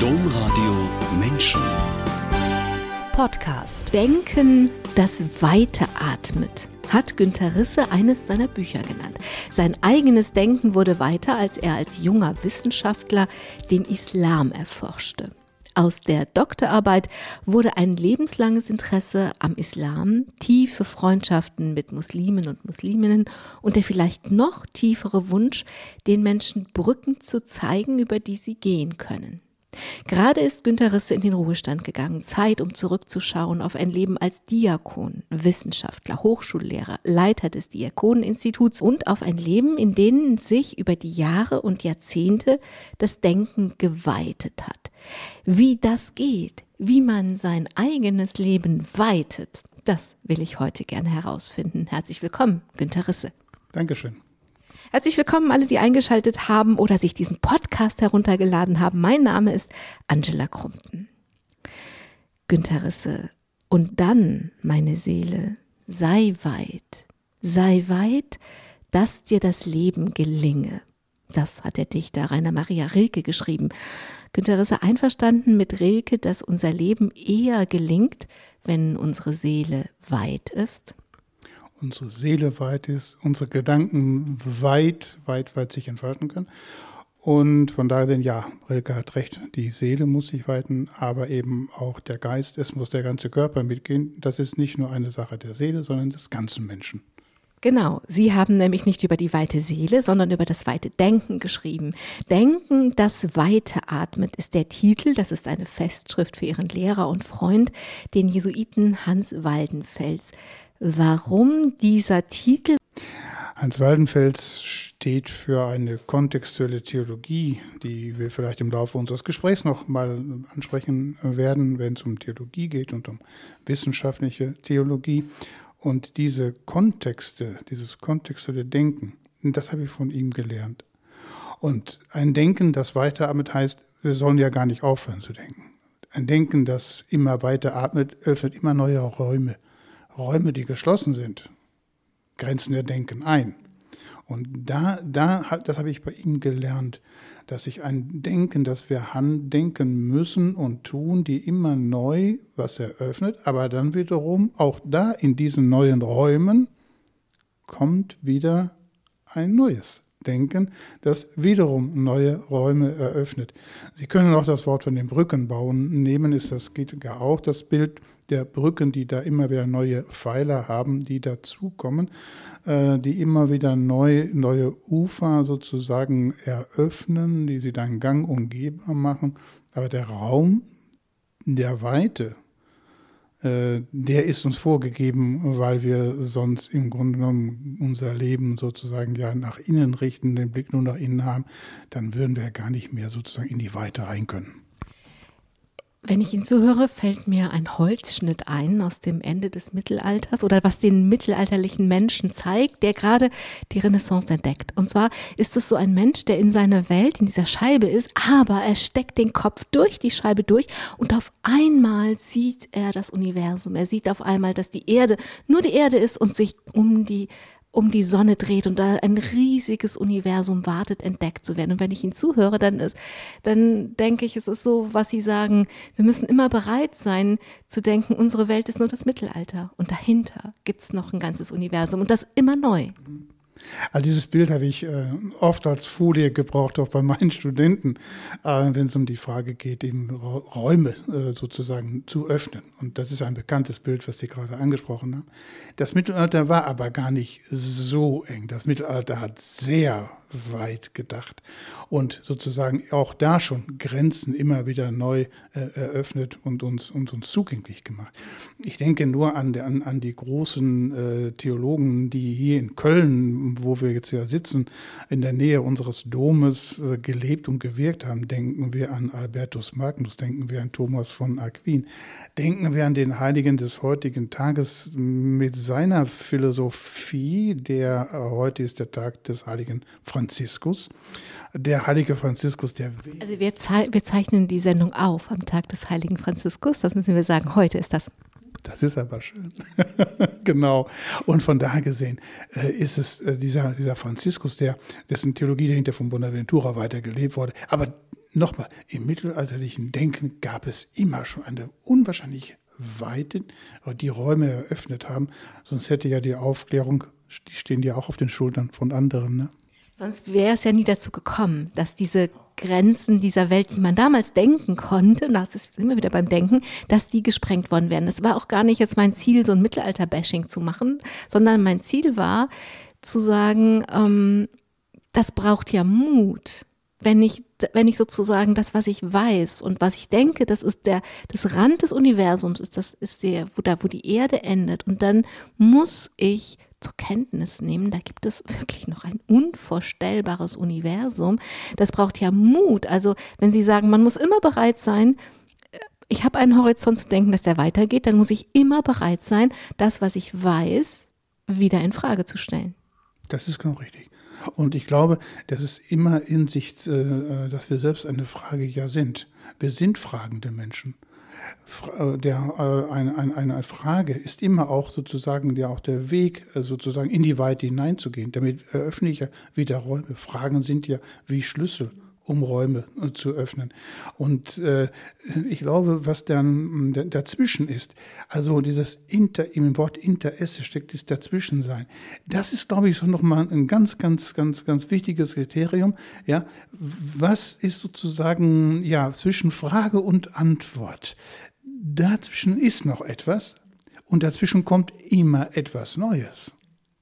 Domradio Menschen. Podcast Denken, das weiteratmet hat Günter Risse eines seiner Bücher genannt. Sein eigenes Denken wurde weiter, als er als junger Wissenschaftler den Islam erforschte. Aus der Doktorarbeit wurde ein lebenslanges Interesse am Islam, tiefe Freundschaften mit Muslimen und Musliminnen und der vielleicht noch tiefere Wunsch, den Menschen Brücken zu zeigen, über die sie gehen können. Gerade ist Günter Risse in den Ruhestand gegangen. Zeit, um zurückzuschauen auf ein Leben als Diakon, Wissenschaftler, Hochschullehrer, Leiter des Diakoneninstituts und auf ein Leben, in dem sich über die Jahre und Jahrzehnte das Denken geweitet hat. Wie das geht, wie man sein eigenes Leben weitet, das will ich heute gerne herausfinden. Herzlich willkommen, Günter Risse. Dankeschön. Herzlich willkommen alle, die eingeschaltet haben oder sich diesen Podcast heruntergeladen haben. Mein Name ist Angela Krumpen. Günter Risse. Und dann, meine Seele, sei weit, sei weit, dass dir das Leben gelinge. Das hat der Dichter Rainer Maria Rilke geschrieben. Günter Risse einverstanden mit Rilke, dass unser Leben eher gelingt, wenn unsere Seele weit ist? Unsere Seele weit ist, unsere Gedanken weit, weit, weit sich entfalten können. Und von daher, denn ja, Rilke hat recht, die Seele muss sich weiten, aber eben auch der Geist, es muss der ganze Körper mitgehen. Das ist nicht nur eine Sache der Seele, sondern des ganzen Menschen. Genau, Sie haben nämlich nicht über die weite Seele, sondern über das weite Denken geschrieben. Denken, das weite atmet, ist der Titel. Das ist eine Festschrift für Ihren Lehrer und Freund, den Jesuiten Hans Waldenfels. Warum dieser Titel? Hans Waldenfels steht für eine kontextuelle Theologie, die wir vielleicht im Laufe unseres Gesprächs noch mal ansprechen werden, wenn es um Theologie geht und um wissenschaftliche Theologie. Und diese Kontexte, dieses kontextuelle Denken, das habe ich von ihm gelernt. Und ein Denken, das weiteratmet, heißt, wir sollen ja gar nicht aufhören zu denken. Ein Denken, das immer weiter atmet, öffnet immer neue Räume. Räume, die geschlossen sind, grenzen der Denken ein. Und da, da, das habe ich bei ihm gelernt, dass ich ein Denken, das wir denken müssen und tun, die immer neu was eröffnet, aber dann wiederum auch da in diesen neuen Räumen kommt wieder ein neues Denken, das wiederum neue Räume eröffnet. Sie können auch das Wort von den Brückenbauen nehmen, ist das geht ja auch das Bild der Brücken, die da immer wieder neue Pfeiler haben, die dazukommen, äh, die immer wieder neu, neue Ufer sozusagen eröffnen, die sie dann gang und machen. Aber der Raum der Weite, äh, der ist uns vorgegeben, weil wir sonst im Grunde genommen unser Leben sozusagen ja nach innen richten, den Blick nur nach innen haben, dann würden wir gar nicht mehr sozusagen in die Weite rein können. Wenn ich Ihnen zuhöre, fällt mir ein Holzschnitt ein aus dem Ende des Mittelalters oder was den mittelalterlichen Menschen zeigt, der gerade die Renaissance entdeckt. Und zwar ist es so ein Mensch, der in seiner Welt, in dieser Scheibe ist, aber er steckt den Kopf durch die Scheibe durch und auf einmal sieht er das Universum. Er sieht auf einmal, dass die Erde nur die Erde ist und sich um die um die Sonne dreht und da ein riesiges Universum wartet, entdeckt zu werden. Und wenn ich Ihnen zuhöre, dann ist, dann denke ich, es ist so, was Sie sagen, wir müssen immer bereit sein zu denken, unsere Welt ist nur das Mittelalter und dahinter gibt es noch ein ganzes Universum und das immer neu. Mhm. Also dieses Bild habe ich äh, oft als Folie gebraucht, auch bei meinen Studenten, äh, wenn es um die Frage geht, eben Räume äh, sozusagen zu öffnen. Und das ist ein bekanntes Bild, was Sie gerade angesprochen haben. Das Mittelalter war aber gar nicht so eng. Das Mittelalter hat sehr weit gedacht und sozusagen auch da schon Grenzen immer wieder neu äh, eröffnet und uns, und uns zugänglich gemacht. Ich denke nur an, an, an die großen äh, Theologen, die hier in Köln, wo wir jetzt ja sitzen, in der Nähe unseres Domes äh, gelebt und gewirkt haben. Denken wir an Albertus Magnus, denken wir an Thomas von Aquin, denken wir an den Heiligen des heutigen Tages mit seiner Philosophie, der äh, heute ist der Tag des heiligen Franziskus. Der heilige Franziskus, der. Also wir, ze wir zeichnen die Sendung auf am Tag des heiligen Franziskus. Das müssen wir sagen. Heute ist das. Das ist aber schön. genau. Und von daher gesehen äh, ist es äh, dieser, dieser Franziskus, der, dessen Theologie dahinter von Bonaventura weitergelebt wurde, aber nochmal, im mittelalterlichen Denken gab es immer schon eine unwahrscheinliche Weite, die Räume eröffnet haben. Sonst hätte ja die Aufklärung, die stehen ja auch auf den Schultern von anderen. Ne? Sonst wäre es ja nie dazu gekommen, dass diese Grenzen dieser Welt, die man damals denken konnte, und das ist immer wieder beim Denken, dass die gesprengt worden wären. Es war auch gar nicht jetzt mein Ziel, so ein Mittelalter-Bashing zu machen, sondern mein Ziel war zu sagen, ähm, das braucht ja Mut. Wenn ich, wenn ich sozusagen das, was ich weiß und was ich denke, das ist der, das Rand des Universums, ist das, ist der, wo da, wo die Erde endet. Und dann muss ich zur Kenntnis nehmen, da gibt es wirklich noch ein unvorstellbares Universum. Das braucht ja Mut. Also wenn Sie sagen, man muss immer bereit sein, äh, ich habe einen Horizont zu denken, dass der weitergeht, dann muss ich immer bereit sein, das, was ich weiß, wieder in Frage zu stellen. Das ist genau richtig. Und ich glaube, das ist immer in sich, äh, dass wir selbst eine Frage ja sind. Wir sind fragende Menschen. Äh, der, äh, eine, eine, eine Frage ist immer auch sozusagen ja auch der Weg, sozusagen in die Weite hineinzugehen. Damit eröffne ich ja wieder Räume. Fragen sind ja wie Schlüssel um Räume äh, zu öffnen. Und äh, ich glaube, was dann dazwischen ist, also dieses Inter, im Wort Interesse steckt das Dazwischensein. Das ist, glaube ich, so nochmal ein ganz, ganz, ganz, ganz wichtiges Kriterium. Ja, was ist sozusagen, ja, zwischen Frage und Antwort? Dazwischen ist noch etwas und dazwischen kommt immer etwas Neues.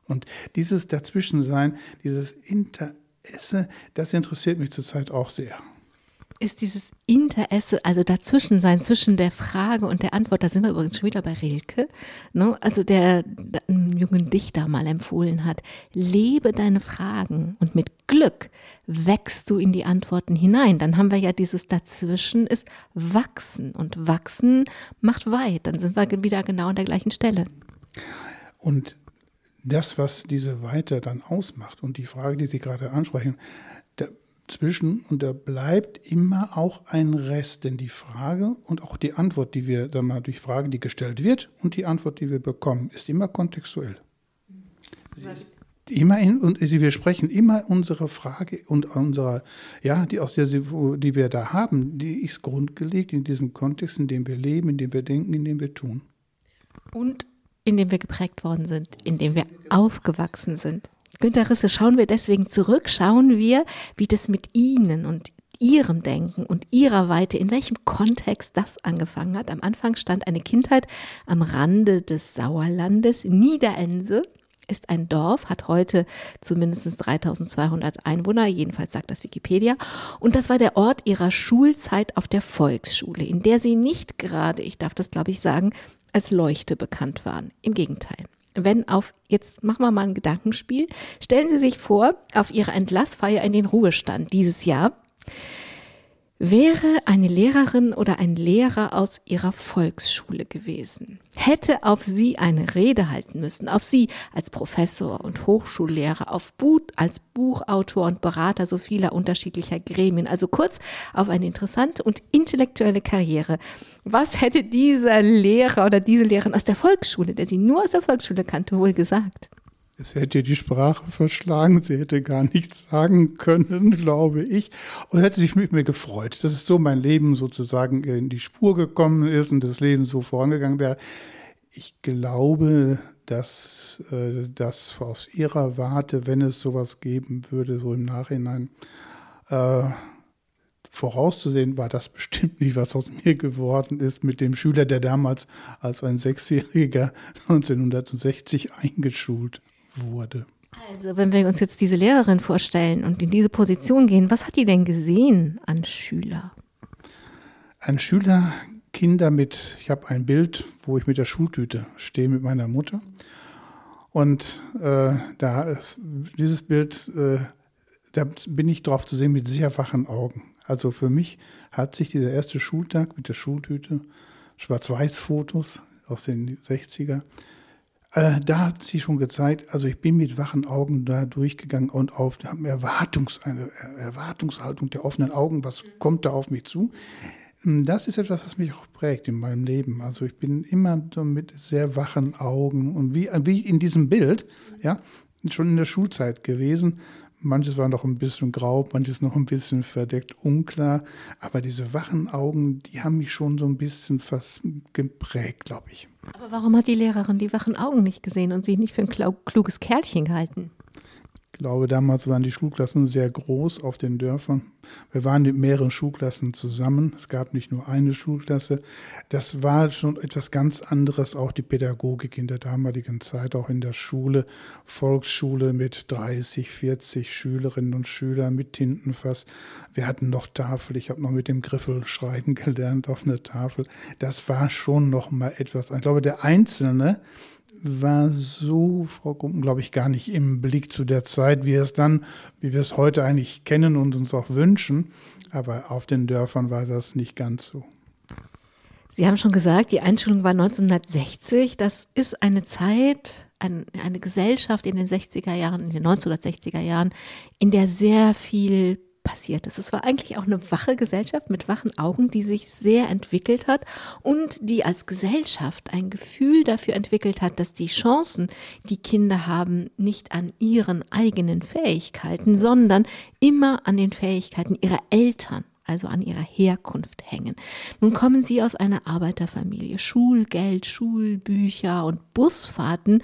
Und dieses Dazwischensein, dieses Interesse, esse, das interessiert mich zurzeit auch sehr. Ist dieses Interesse, also dazwischen sein, zwischen der Frage und der Antwort, da sind wir übrigens schon wieder bei Rilke, ne? also der, der einen jungen Dichter mal empfohlen hat, lebe deine Fragen und mit Glück wächst du in die Antworten hinein. Dann haben wir ja dieses dazwischen ist wachsen und wachsen macht weit, dann sind wir wieder genau an der gleichen Stelle. Und das, was diese Weite dann ausmacht und die Frage, die Sie gerade ansprechen, dazwischen und da bleibt immer auch ein Rest, denn die Frage und auch die Antwort, die wir dann mal durch Frage, die gestellt wird und die Antwort, die wir bekommen, ist immer kontextuell. Sie ist immer in, und wir sprechen immer unsere Frage und unsere, ja, die aus der, die wir da haben, die ist grundgelegt in diesem Kontext, in dem wir leben, in dem wir denken, in dem wir tun. Und in dem wir geprägt worden sind, in dem wir aufgewachsen sind. Günter Risse, schauen wir deswegen zurück, schauen wir, wie das mit Ihnen und Ihrem Denken und Ihrer Weite, in welchem Kontext das angefangen hat. Am Anfang stand eine Kindheit am Rande des Sauerlandes. Niederense ist ein Dorf, hat heute zumindest 3200 Einwohner, jedenfalls sagt das Wikipedia. Und das war der Ort ihrer Schulzeit auf der Volksschule, in der sie nicht gerade, ich darf das glaube ich sagen, als Leuchte bekannt waren. Im Gegenteil. Wenn auf, jetzt machen wir mal ein Gedankenspiel, stellen Sie sich vor, auf Ihrer Entlassfeier in den Ruhestand dieses Jahr wäre eine Lehrerin oder ein Lehrer aus ihrer Volksschule gewesen, hätte auf sie eine Rede halten müssen, auf sie als Professor und Hochschullehrer, auf Bu als Buchautor und Berater so vieler unterschiedlicher Gremien, also kurz auf eine interessante und intellektuelle Karriere. Was hätte dieser Lehrer oder diese Lehrerin aus der Volksschule, der sie nur aus der Volksschule kannte, wohl gesagt? Es hätte die Sprache verschlagen, sie hätte gar nichts sagen können, glaube ich. Und hätte sich mit mir gefreut, dass es so mein Leben sozusagen in die Spur gekommen ist und das Leben so vorangegangen wäre. Ich glaube, dass äh, das aus ihrer Warte, wenn es sowas geben würde, so im Nachhinein, äh, vorauszusehen war das bestimmt nicht, was aus mir geworden ist mit dem Schüler, der damals als ein Sechsjähriger 1960 eingeschult wurde. Also, wenn wir uns jetzt diese Lehrerin vorstellen und in diese Position gehen, was hat die denn gesehen an Schüler? An Schüler, Kinder mit, ich habe ein Bild, wo ich mit der Schultüte stehe mit meiner Mutter. Und äh, da ist dieses Bild, äh, da bin ich drauf zu sehen mit sehr wachen Augen. Also für mich hat sich dieser erste Schultag mit der Schultüte, Schwarz-Weiß-Fotos aus den 60er, äh, da hat sie schon gezeigt, also ich bin mit wachen Augen da durchgegangen und auf eine, Erwartungs, eine Erwartungshaltung der offenen Augen, was kommt da auf mich zu. Ähm, das ist etwas, was mich auch prägt in meinem Leben. Also ich bin immer so mit sehr wachen Augen und wie, wie in diesem Bild, ja, schon in der Schulzeit gewesen. Manches war noch ein bisschen grau, manches noch ein bisschen verdeckt, unklar. Aber diese wachen Augen, die haben mich schon so ein bisschen fast geprägt, glaube ich. Aber warum hat die Lehrerin die wachen Augen nicht gesehen und sie nicht für ein kluges Kerlchen gehalten? Ich glaube, damals waren die Schulklassen sehr groß auf den Dörfern. Wir waren mit mehreren Schulklassen zusammen. Es gab nicht nur eine Schulklasse. Das war schon etwas ganz anderes, auch die Pädagogik in der damaligen Zeit, auch in der Schule. Volksschule mit 30, 40 Schülerinnen und Schülern mit Tintenfass. Wir hatten noch Tafel. Ich habe noch mit dem Griffel schreiben gelernt auf einer Tafel. Das war schon noch mal etwas. Ich glaube, der Einzelne, war so, Frau Gumpen, glaube ich, gar nicht im Blick zu der Zeit, wie es dann, wie wir es heute eigentlich kennen und uns auch wünschen. Aber auf den Dörfern war das nicht ganz so. Sie haben schon gesagt, die Einschulung war 1960. Das ist eine Zeit, eine, eine Gesellschaft in den 60er Jahren, in den 1960er Jahren, in der sehr viel passiert ist. Es war eigentlich auch eine wache Gesellschaft mit wachen Augen, die sich sehr entwickelt hat und die als Gesellschaft ein Gefühl dafür entwickelt hat, dass die Chancen, die Kinder haben, nicht an ihren eigenen Fähigkeiten, sondern immer an den Fähigkeiten ihrer Eltern also an ihrer Herkunft hängen. Nun kommen sie aus einer Arbeiterfamilie. Schulgeld, Schulbücher und Busfahrten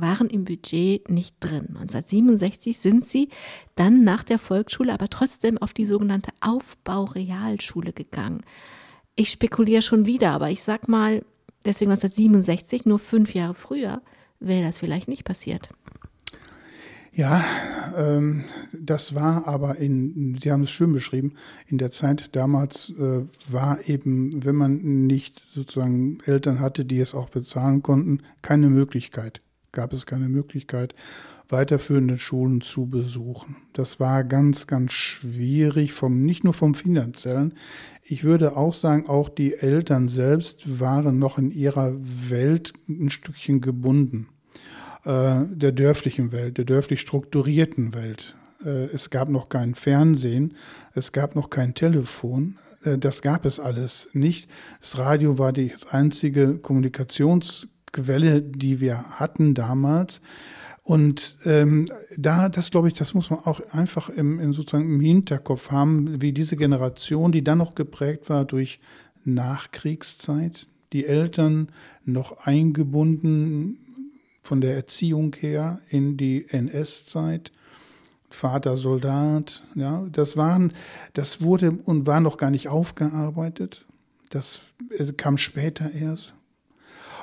waren im Budget nicht drin. 1967 sind sie dann nach der Volksschule aber trotzdem auf die sogenannte Aufbaurealschule gegangen. Ich spekuliere schon wieder, aber ich sag mal, deswegen 1967, nur fünf Jahre früher, wäre das vielleicht nicht passiert. Ja, ähm, das war aber in, Sie haben es schön beschrieben, in der Zeit damals äh, war eben, wenn man nicht sozusagen Eltern hatte, die es auch bezahlen konnten, keine Möglichkeit gab es keine Möglichkeit, weiterführende Schulen zu besuchen. Das war ganz, ganz schwierig, vom, nicht nur vom finanziellen. Ich würde auch sagen, auch die Eltern selbst waren noch in ihrer Welt ein Stückchen gebunden. Äh, der dörflichen Welt, der dörflich strukturierten Welt. Äh, es gab noch kein Fernsehen, es gab noch kein Telefon, äh, das gab es alles nicht. Das Radio war die einzige Kommunikations Quelle, die wir hatten damals. Und ähm, da, das glaube ich, das muss man auch einfach im, in sozusagen im Hinterkopf haben, wie diese Generation, die dann noch geprägt war durch Nachkriegszeit, die Eltern noch eingebunden von der Erziehung her in die NS-Zeit, Vater Soldat, ja, das waren, das wurde und war noch gar nicht aufgearbeitet. Das äh, kam später erst.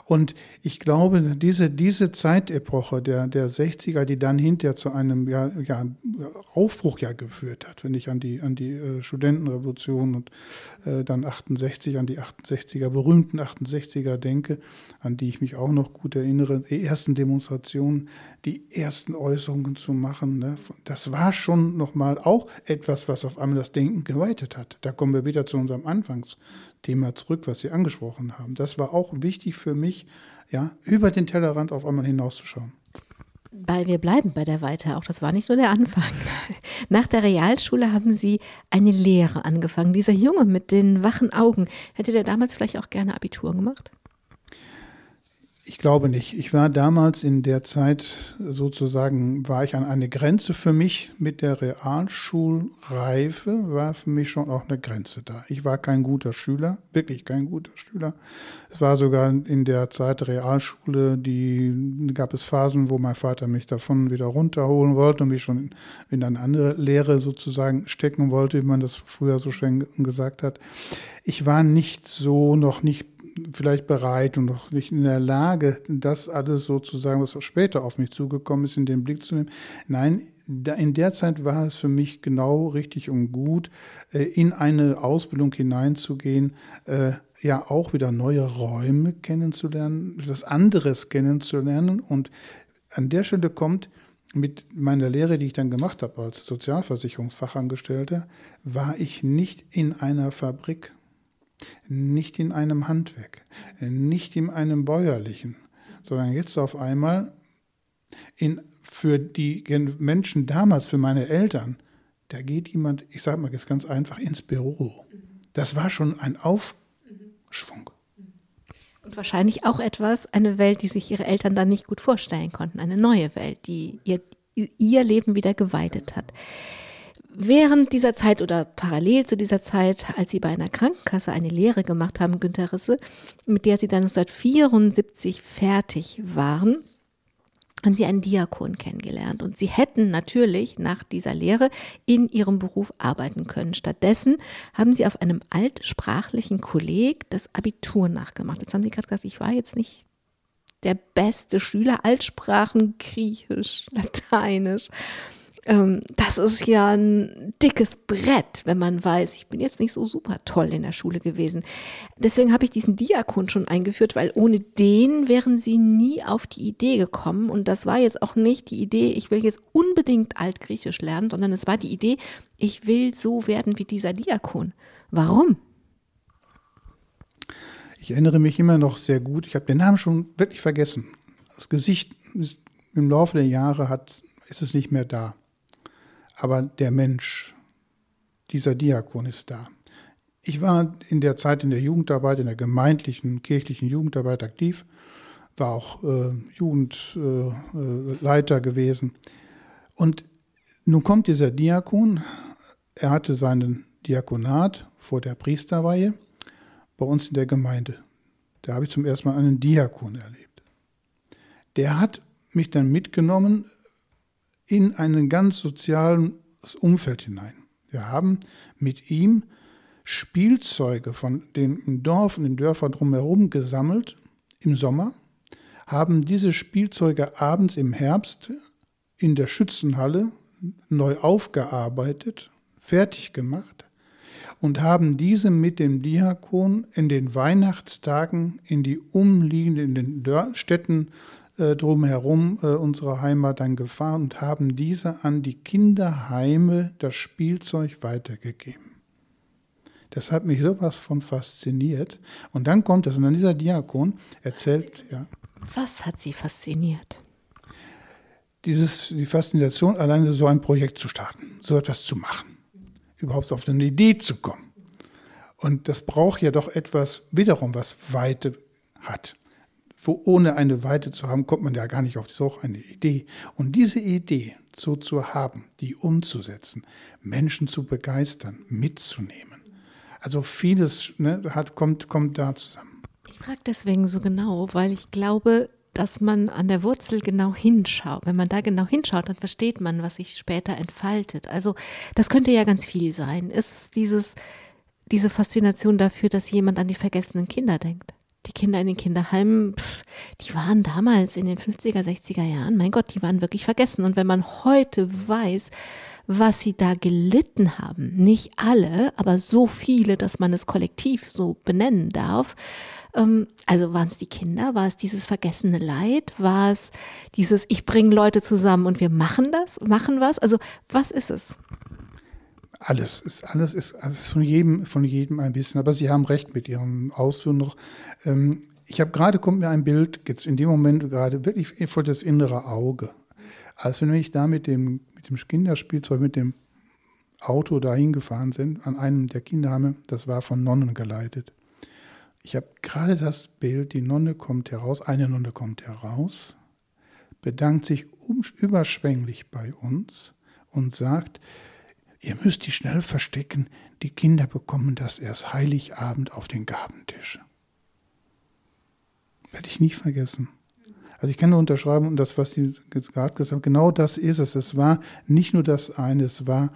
Und ich glaube, diese, diese Zeitepoche der, der 60er, die dann hinterher zu einem ja, ja, Aufbruch ja geführt hat, wenn ich an die, an die äh, Studentenrevolution und äh, dann 68, an die 68er, berühmten 68er denke, an die ich mich auch noch gut erinnere, die ersten Demonstrationen, die ersten Äußerungen zu machen, ne, das war schon nochmal auch etwas, was auf einmal das Denken geweitet hat. Da kommen wir wieder zu unserem Anfangs, Thema zurück, was Sie angesprochen haben. Das war auch wichtig für mich, ja, über den Tellerrand auf einmal hinauszuschauen. Weil wir bleiben bei der Weite auch. Das war nicht nur der Anfang. Nach der Realschule haben Sie eine Lehre angefangen. Dieser Junge mit den wachen Augen, hätte der damals vielleicht auch gerne Abitur gemacht? Ich glaube nicht. Ich war damals in der Zeit sozusagen, war ich an eine Grenze für mich mit der Realschulreife, war für mich schon auch eine Grenze da. Ich war kein guter Schüler, wirklich kein guter Schüler. Es war sogar in der Zeit Realschule, die gab es Phasen, wo mein Vater mich davon wieder runterholen wollte und mich schon in eine andere Lehre sozusagen stecken wollte, wie man das früher so schön gesagt hat. Ich war nicht so, noch nicht vielleicht bereit und noch nicht in der Lage, das alles sozusagen, was auch später auf mich zugekommen ist, in den Blick zu nehmen. Nein, in der Zeit war es für mich genau richtig und gut, äh, in eine Ausbildung hineinzugehen, äh, ja auch wieder neue Räume kennenzulernen, etwas anderes kennenzulernen. Und an der Stelle kommt mit meiner Lehre, die ich dann gemacht habe als Sozialversicherungsfachangestellter, war ich nicht in einer Fabrik nicht in einem Handwerk, nicht in einem bäuerlichen, sondern jetzt auf einmal in, für die Menschen damals, für meine Eltern, da geht jemand, ich sage mal jetzt ganz einfach, ins Büro. Das war schon ein Aufschwung. Und wahrscheinlich auch etwas, eine Welt, die sich ihre Eltern dann nicht gut vorstellen konnten, eine neue Welt, die ihr ihr Leben wieder geweitet hat. Während dieser Zeit oder parallel zu dieser Zeit, als sie bei einer Krankenkasse eine Lehre gemacht haben, Günter Risse, mit der sie dann 1974 fertig waren, haben sie einen Diakon kennengelernt. Und sie hätten natürlich nach dieser Lehre in ihrem Beruf arbeiten können. Stattdessen haben sie auf einem altsprachlichen Kolleg das Abitur nachgemacht. Jetzt haben sie gerade gesagt, ich war jetzt nicht der beste Schüler, Altsprachen, Griechisch, Lateinisch ähm, das ist ja ein dickes Brett, wenn man weiß, ich bin jetzt nicht so super toll in der Schule gewesen. Deswegen habe ich diesen Diakon schon eingeführt, weil ohne den wären sie nie auf die Idee gekommen. Und das war jetzt auch nicht die Idee, ich will jetzt unbedingt Altgriechisch lernen, sondern es war die Idee, ich will so werden wie dieser Diakon. Warum? Ich erinnere mich immer noch sehr gut. Ich habe den Namen schon wirklich vergessen. Das Gesicht ist, im Laufe der Jahre hat, ist es nicht mehr da aber der Mensch, dieser Diakon ist da. Ich war in der Zeit in der Jugendarbeit, in der gemeindlichen, kirchlichen Jugendarbeit aktiv, war auch äh, Jugendleiter äh, gewesen. Und nun kommt dieser Diakon, er hatte seinen Diakonat vor der Priesterweihe bei uns in der Gemeinde. Da habe ich zum ersten Mal einen Diakon erlebt. Der hat mich dann mitgenommen in ein ganz soziales Umfeld hinein. Wir haben mit ihm Spielzeuge von den und den Dörfern drumherum gesammelt im Sommer, haben diese Spielzeuge abends im Herbst in der Schützenhalle neu aufgearbeitet, fertig gemacht und haben diese mit dem Diakon in den Weihnachtstagen in die umliegenden Städten äh, drumherum äh, unserer Heimat dann gefahren und haben diese an die Kinderheime das Spielzeug weitergegeben. Das hat mich sowas von fasziniert. Und dann kommt es, und dann dieser Diakon erzählt, ja. Was hat Sie fasziniert? Dieses, die Faszination, alleine so ein Projekt zu starten, so etwas zu machen, überhaupt auf eine Idee zu kommen. Und das braucht ja doch etwas, wiederum, was Weite hat wo ohne eine Weite zu haben, kommt man ja gar nicht auf so eine Idee. Und diese Idee so zu haben, die umzusetzen, Menschen zu begeistern, mitzunehmen. Also vieles ne, hat, kommt, kommt da zusammen. Ich frage deswegen so genau, weil ich glaube, dass man an der Wurzel genau hinschaut. Wenn man da genau hinschaut, dann versteht man, was sich später entfaltet. Also das könnte ja ganz viel sein. Ist es dieses, diese Faszination dafür, dass jemand an die vergessenen Kinder denkt? Die Kinder in den Kinderheimen, pff, die waren damals in den 50er, 60er Jahren, mein Gott, die waren wirklich vergessen. Und wenn man heute weiß, was sie da gelitten haben, nicht alle, aber so viele, dass man es kollektiv so benennen darf, ähm, also waren es die Kinder, war es dieses vergessene Leid, war es dieses, ich bringe Leute zusammen und wir machen das, machen was, also was ist es? Alles ist, alles ist, alles von jedem, von jedem ein bisschen. Aber Sie haben recht mit Ihren Ausführungen noch. Ähm, ich habe gerade, kommt mir ein Bild, jetzt in dem Moment gerade wirklich vor das innere Auge. Als wir nämlich da mit dem, mit dem Kinderspielzeug, mit dem Auto dahin gefahren sind, an einem der Kinderheime, das war von Nonnen geleitet. Ich habe gerade das Bild, die Nonne kommt heraus, eine Nonne kommt heraus, bedankt sich überschwänglich bei uns und sagt, Ihr müsst die schnell verstecken, die Kinder bekommen das erst Heiligabend auf den Gabentisch. Werde ich nicht vergessen. Also ich kann nur unterschreiben, und das, was Sie gerade gesagt haben, genau das ist es. Es war nicht nur das eine, es war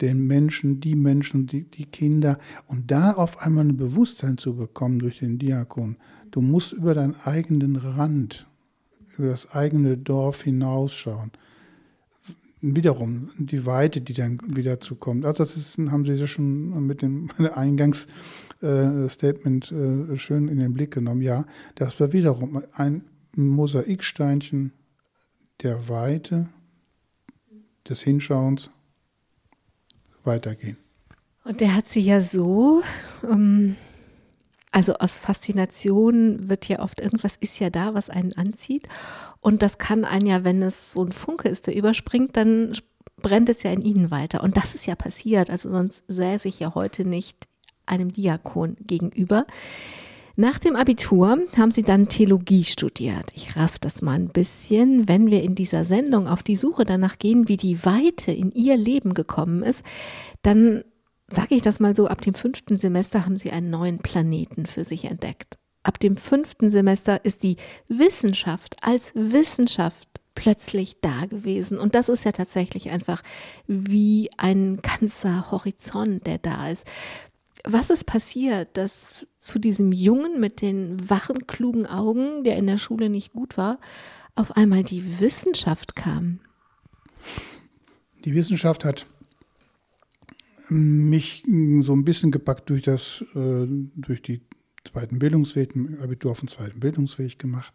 den Menschen, die Menschen, die, die Kinder. Und da auf einmal ein Bewusstsein zu bekommen durch den Diakon. Du musst über deinen eigenen Rand, über das eigene Dorf hinausschauen wiederum die Weite, die dann wieder zukommt. Also das ist, haben Sie ja schon mit dem Eingangsstatement äh, äh, schön in den Blick genommen. Ja, das war wiederum ein Mosaiksteinchen der Weite, des Hinschauens, weitergehen. Und der hat sie ja so ähm, also aus Faszination wird ja oft irgendwas ist ja da, was einen anzieht. Und das kann einen ja, wenn es so ein Funke ist, der überspringt, dann brennt es ja in ihnen weiter. Und das ist ja passiert. Also sonst säße ich ja heute nicht einem Diakon gegenüber. Nach dem Abitur haben Sie dann Theologie studiert. Ich raff das mal ein bisschen. Wenn wir in dieser Sendung auf die Suche danach gehen, wie die Weite in Ihr Leben gekommen ist, dann sage ich das mal so, ab dem fünften Semester haben Sie einen neuen Planeten für sich entdeckt. Ab dem fünften Semester ist die Wissenschaft als Wissenschaft plötzlich da gewesen. Und das ist ja tatsächlich einfach wie ein ganzer Horizont, der da ist. Was ist passiert, dass zu diesem Jungen mit den wachen, klugen Augen, der in der Schule nicht gut war, auf einmal die Wissenschaft kam? Die Wissenschaft hat mich so ein bisschen gepackt durch das, äh, durch die zweiten Bildungsweg, Abitur auf den zweiten Bildungsweg gemacht.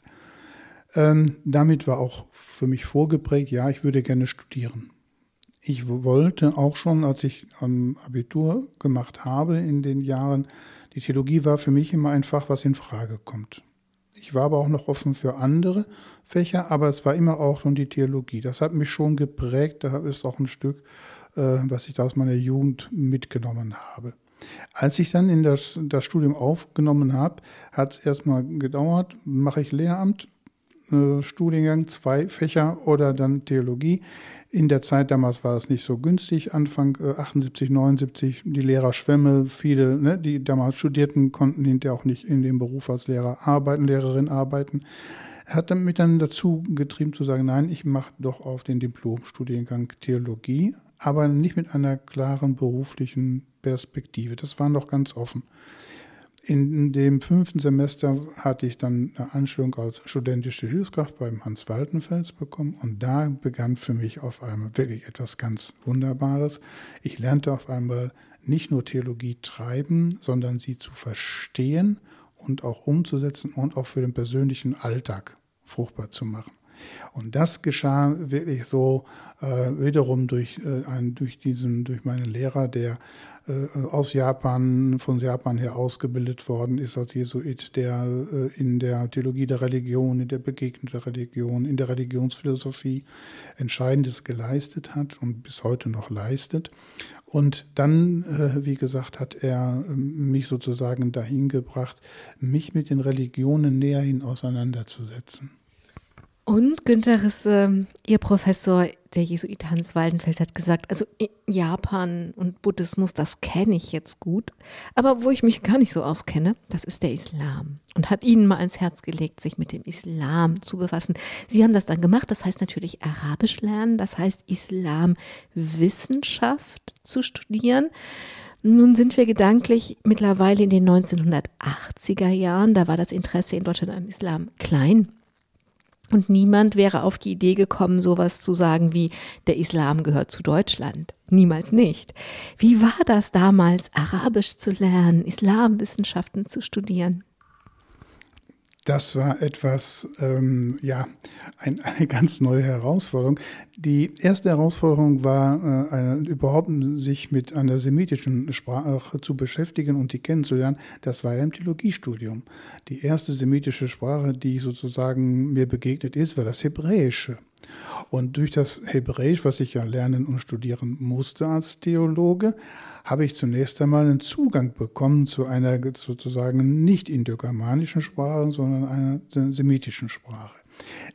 Ähm, damit war auch für mich vorgeprägt, ja, ich würde gerne studieren. Ich wollte auch schon, als ich ein Abitur gemacht habe in den Jahren, die Theologie war für mich immer ein Fach, was in Frage kommt. Ich war aber auch noch offen für andere Fächer, aber es war immer auch schon die Theologie. Das hat mich schon geprägt, da ist auch ein Stück, was ich da aus meiner Jugend mitgenommen habe. Als ich dann in das, das Studium aufgenommen habe, hat es erstmal gedauert, mache ich Lehramt, äh, Studiengang, zwei Fächer oder dann Theologie. In der Zeit damals war es nicht so günstig, Anfang äh, 78, 79, die Lehrerschwämme, viele, ne, die damals studierten, konnten hinterher auch nicht in dem Beruf als Lehrer arbeiten, Lehrerin arbeiten. Hat mich dann dazu getrieben zu sagen, nein, ich mache doch auf den Diplomstudiengang Theologie, aber nicht mit einer klaren beruflichen Perspektive. Das war noch ganz offen. In dem fünften Semester hatte ich dann eine Anstellung als studentische Hilfskraft beim Hans Waltenfels bekommen und da begann für mich auf einmal wirklich etwas ganz Wunderbares. Ich lernte auf einmal nicht nur Theologie treiben, sondern sie zu verstehen und auch umzusetzen und auch für den persönlichen Alltag fruchtbar zu machen. Und das geschah wirklich so äh, wiederum durch, äh, ein, durch, diesen, durch meinen Lehrer, der äh, aus Japan, von Japan her ausgebildet worden ist als Jesuit, der äh, in der Theologie der Religion, in der Begegnung der Religion, in der Religionsphilosophie Entscheidendes geleistet hat und bis heute noch leistet. Und dann, äh, wie gesagt, hat er mich sozusagen dahin gebracht, mich mit den Religionen näherhin auseinanderzusetzen. Und Günther Risse, Ihr Professor, der Jesuit Hans Waldenfels, hat gesagt, also Japan und Buddhismus, das kenne ich jetzt gut. Aber wo ich mich gar nicht so auskenne, das ist der Islam. Und hat Ihnen mal ans Herz gelegt, sich mit dem Islam zu befassen. Sie haben das dann gemacht, das heißt natürlich Arabisch lernen, das heißt Islamwissenschaft zu studieren. Nun sind wir gedanklich mittlerweile in den 1980er Jahren. Da war das Interesse in Deutschland am Islam klein. Und niemand wäre auf die Idee gekommen, sowas zu sagen wie, der Islam gehört zu Deutschland. Niemals nicht. Wie war das damals, Arabisch zu lernen, Islamwissenschaften zu studieren? Das war etwas, ähm, ja, ein, eine ganz neue Herausforderung. Die erste Herausforderung war, äh, eine, überhaupt sich mit einer semitischen Sprache zu beschäftigen und die kennenzulernen. Das war ja im Theologiestudium. Die erste semitische Sprache, die sozusagen mir begegnet ist, war das Hebräische. Und durch das Hebräisch, was ich ja lernen und studieren musste als Theologe, habe ich zunächst einmal einen Zugang bekommen zu einer sozusagen nicht indogermanischen Sprache, sondern einer semitischen Sprache.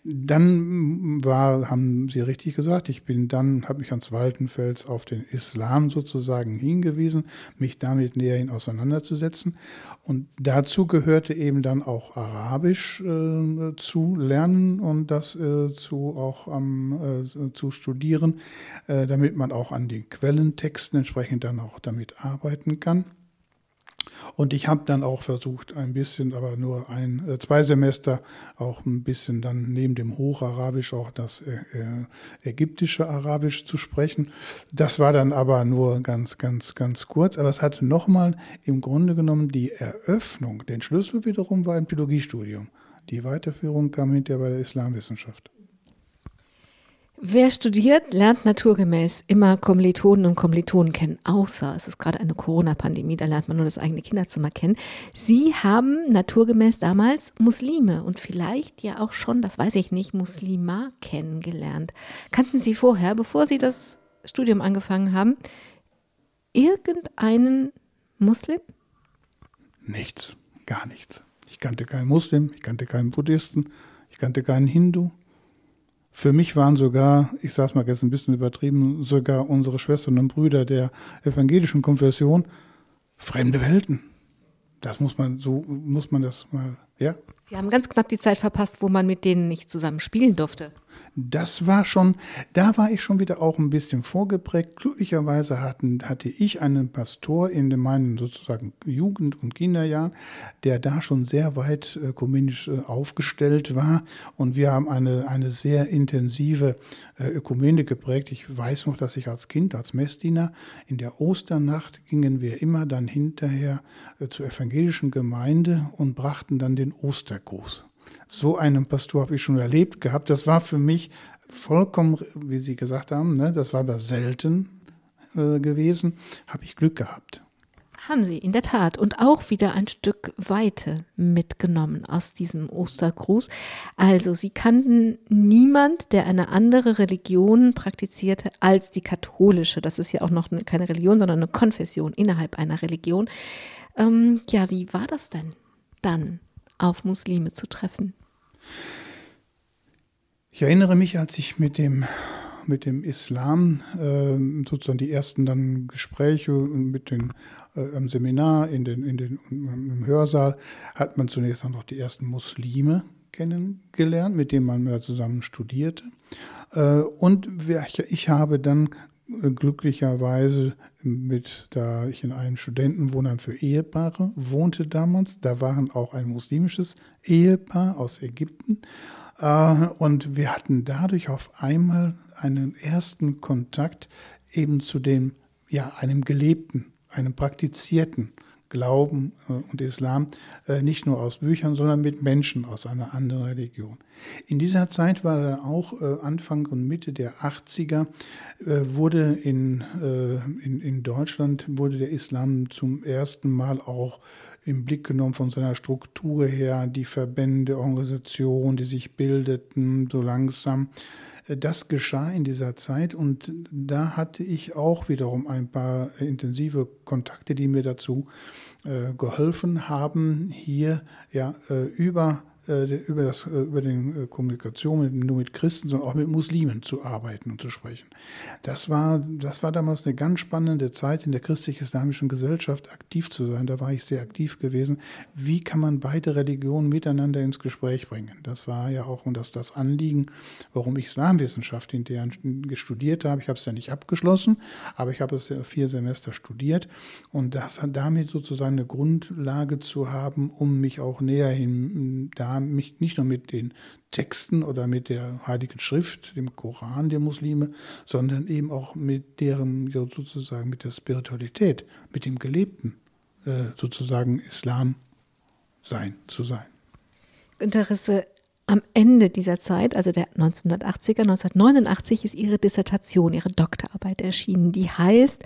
Dann war, haben Sie richtig gesagt, ich bin dann, habe mich ans Waldenfels auf den Islam sozusagen hingewiesen, mich damit näherhin auseinanderzusetzen. Und dazu gehörte eben dann auch Arabisch äh, zu lernen und das äh, zu auch ähm, äh, zu studieren, äh, damit man auch an den Quellentexten entsprechend dann auch damit arbeiten kann. Und ich habe dann auch versucht, ein bisschen, aber nur ein, äh, zwei Semester, auch ein bisschen dann neben dem Hocharabisch auch das äh, äh, ägyptische Arabisch zu sprechen. Das war dann aber nur ganz, ganz, ganz kurz. Aber es hatte nochmal im Grunde genommen die Eröffnung, den Schlüssel wiederum war im Theologiestudium. Die Weiterführung kam hinterher bei der Islamwissenschaft. Wer studiert, lernt naturgemäß immer Kommilitonen und Kommilitonen kennen, außer es ist gerade eine Corona-Pandemie, da lernt man nur das eigene Kinderzimmer kennen. Sie haben naturgemäß damals Muslime und vielleicht ja auch schon, das weiß ich nicht, Muslima kennengelernt. Kannten Sie vorher, bevor Sie das Studium angefangen haben, irgendeinen Muslim? Nichts, gar nichts. Ich kannte keinen Muslim, ich kannte keinen Buddhisten, ich kannte keinen Hindu. Für mich waren sogar, ich sage es mal jetzt ein bisschen übertrieben, sogar unsere Schwestern und Brüder der evangelischen Konfession fremde Welten. Das muss man, so muss man das mal, ja. Sie haben ganz knapp die Zeit verpasst, wo man mit denen nicht zusammen spielen durfte. Das war schon, da war ich schon wieder auch ein bisschen vorgeprägt. Glücklicherweise hatten, hatte ich einen Pastor in meinen sozusagen Jugend- und Kinderjahren, der da schon sehr weit äh, ökumenisch äh, aufgestellt war. Und wir haben eine, eine sehr intensive äh, Ökumene geprägt. Ich weiß noch, dass ich als Kind, als Messdiener, in der Osternacht gingen wir immer dann hinterher zur evangelischen Gemeinde und brachten dann den Ostergruß so einen Pastor habe ich schon erlebt gehabt. Das war für mich vollkommen, wie Sie gesagt haben, ne, das war aber selten äh, gewesen, habe ich Glück gehabt. Haben Sie, in der Tat. Und auch wieder ein Stück Weite mitgenommen aus diesem Ostergruß. Also, Sie kannten niemand, der eine andere Religion praktizierte als die katholische. Das ist ja auch noch keine Religion, sondern eine Konfession innerhalb einer Religion. Ähm, ja, wie war das denn dann? auf Muslime zu treffen. Ich erinnere mich, als ich mit dem, mit dem Islam äh, sozusagen die ersten dann Gespräche mit den äh, im Seminar, in den, in den, im Hörsaal, hat man zunächst auch noch die ersten Muslime kennengelernt, mit denen man zusammen studierte. Äh, und ich habe dann glücklicherweise mit, da ich in einem Studentenwohnheim für Ehepaare wohnte damals, da waren auch ein muslimisches Ehepaar aus Ägypten. Äh, und wir hatten dadurch auf einmal einen ersten Kontakt eben zu dem, ja, einem gelebten, einem praktizierten Glauben äh, und Islam äh, nicht nur aus Büchern, sondern mit Menschen aus einer anderen Religion. In dieser Zeit war dann auch Anfang und Mitte der 80er wurde in, in, in Deutschland wurde der Islam zum ersten Mal auch im Blick genommen von seiner Struktur her, die Verbände, Organisationen, die sich bildeten, so langsam. Das geschah in dieser Zeit und da hatte ich auch wiederum ein paar intensive Kontakte, die mir dazu äh, geholfen haben, hier ja äh, über äh, über, das, äh, über den äh, Kommunikation nur mit Christen, sondern auch mit Muslimen zu arbeiten und zu sprechen. Das war, das war damals eine ganz spannende Zeit in der christlich-islamischen Gesellschaft aktiv zu sein. Da war ich sehr aktiv gewesen. Wie kann man beide Religionen miteinander ins Gespräch bringen? Das war ja auch und das, das Anliegen, warum ich Islamwissenschaft in der studiert habe. Ich habe es ja nicht abgeschlossen, aber ich habe es ja vier Semester studiert und das damit sozusagen eine Grundlage zu haben, um mich auch näher hin da mich nicht nur mit den Texten oder mit der Heiligen Schrift, dem Koran der Muslime, sondern eben auch mit deren sozusagen mit der Spiritualität, mit dem Gelebten äh, sozusagen Islam sein zu sein. Günter Risse, am Ende dieser Zeit, also der 1980er, 1989 ist ihre Dissertation, ihre Doktorarbeit erschienen, die heißt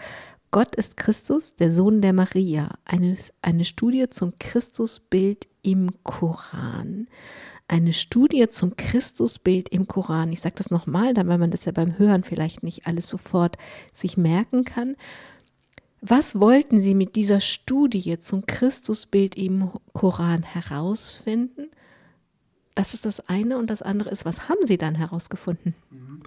Gott ist Christus, der Sohn der Maria, eine, eine Studie zum Christusbild im Koran. Eine Studie zum Christusbild im Koran. Ich sage das nochmal, weil man das ja beim Hören vielleicht nicht alles sofort sich merken kann. Was wollten Sie mit dieser Studie zum Christusbild im Koran herausfinden? Das ist das eine und das andere ist, was haben Sie dann herausgefunden? Mhm.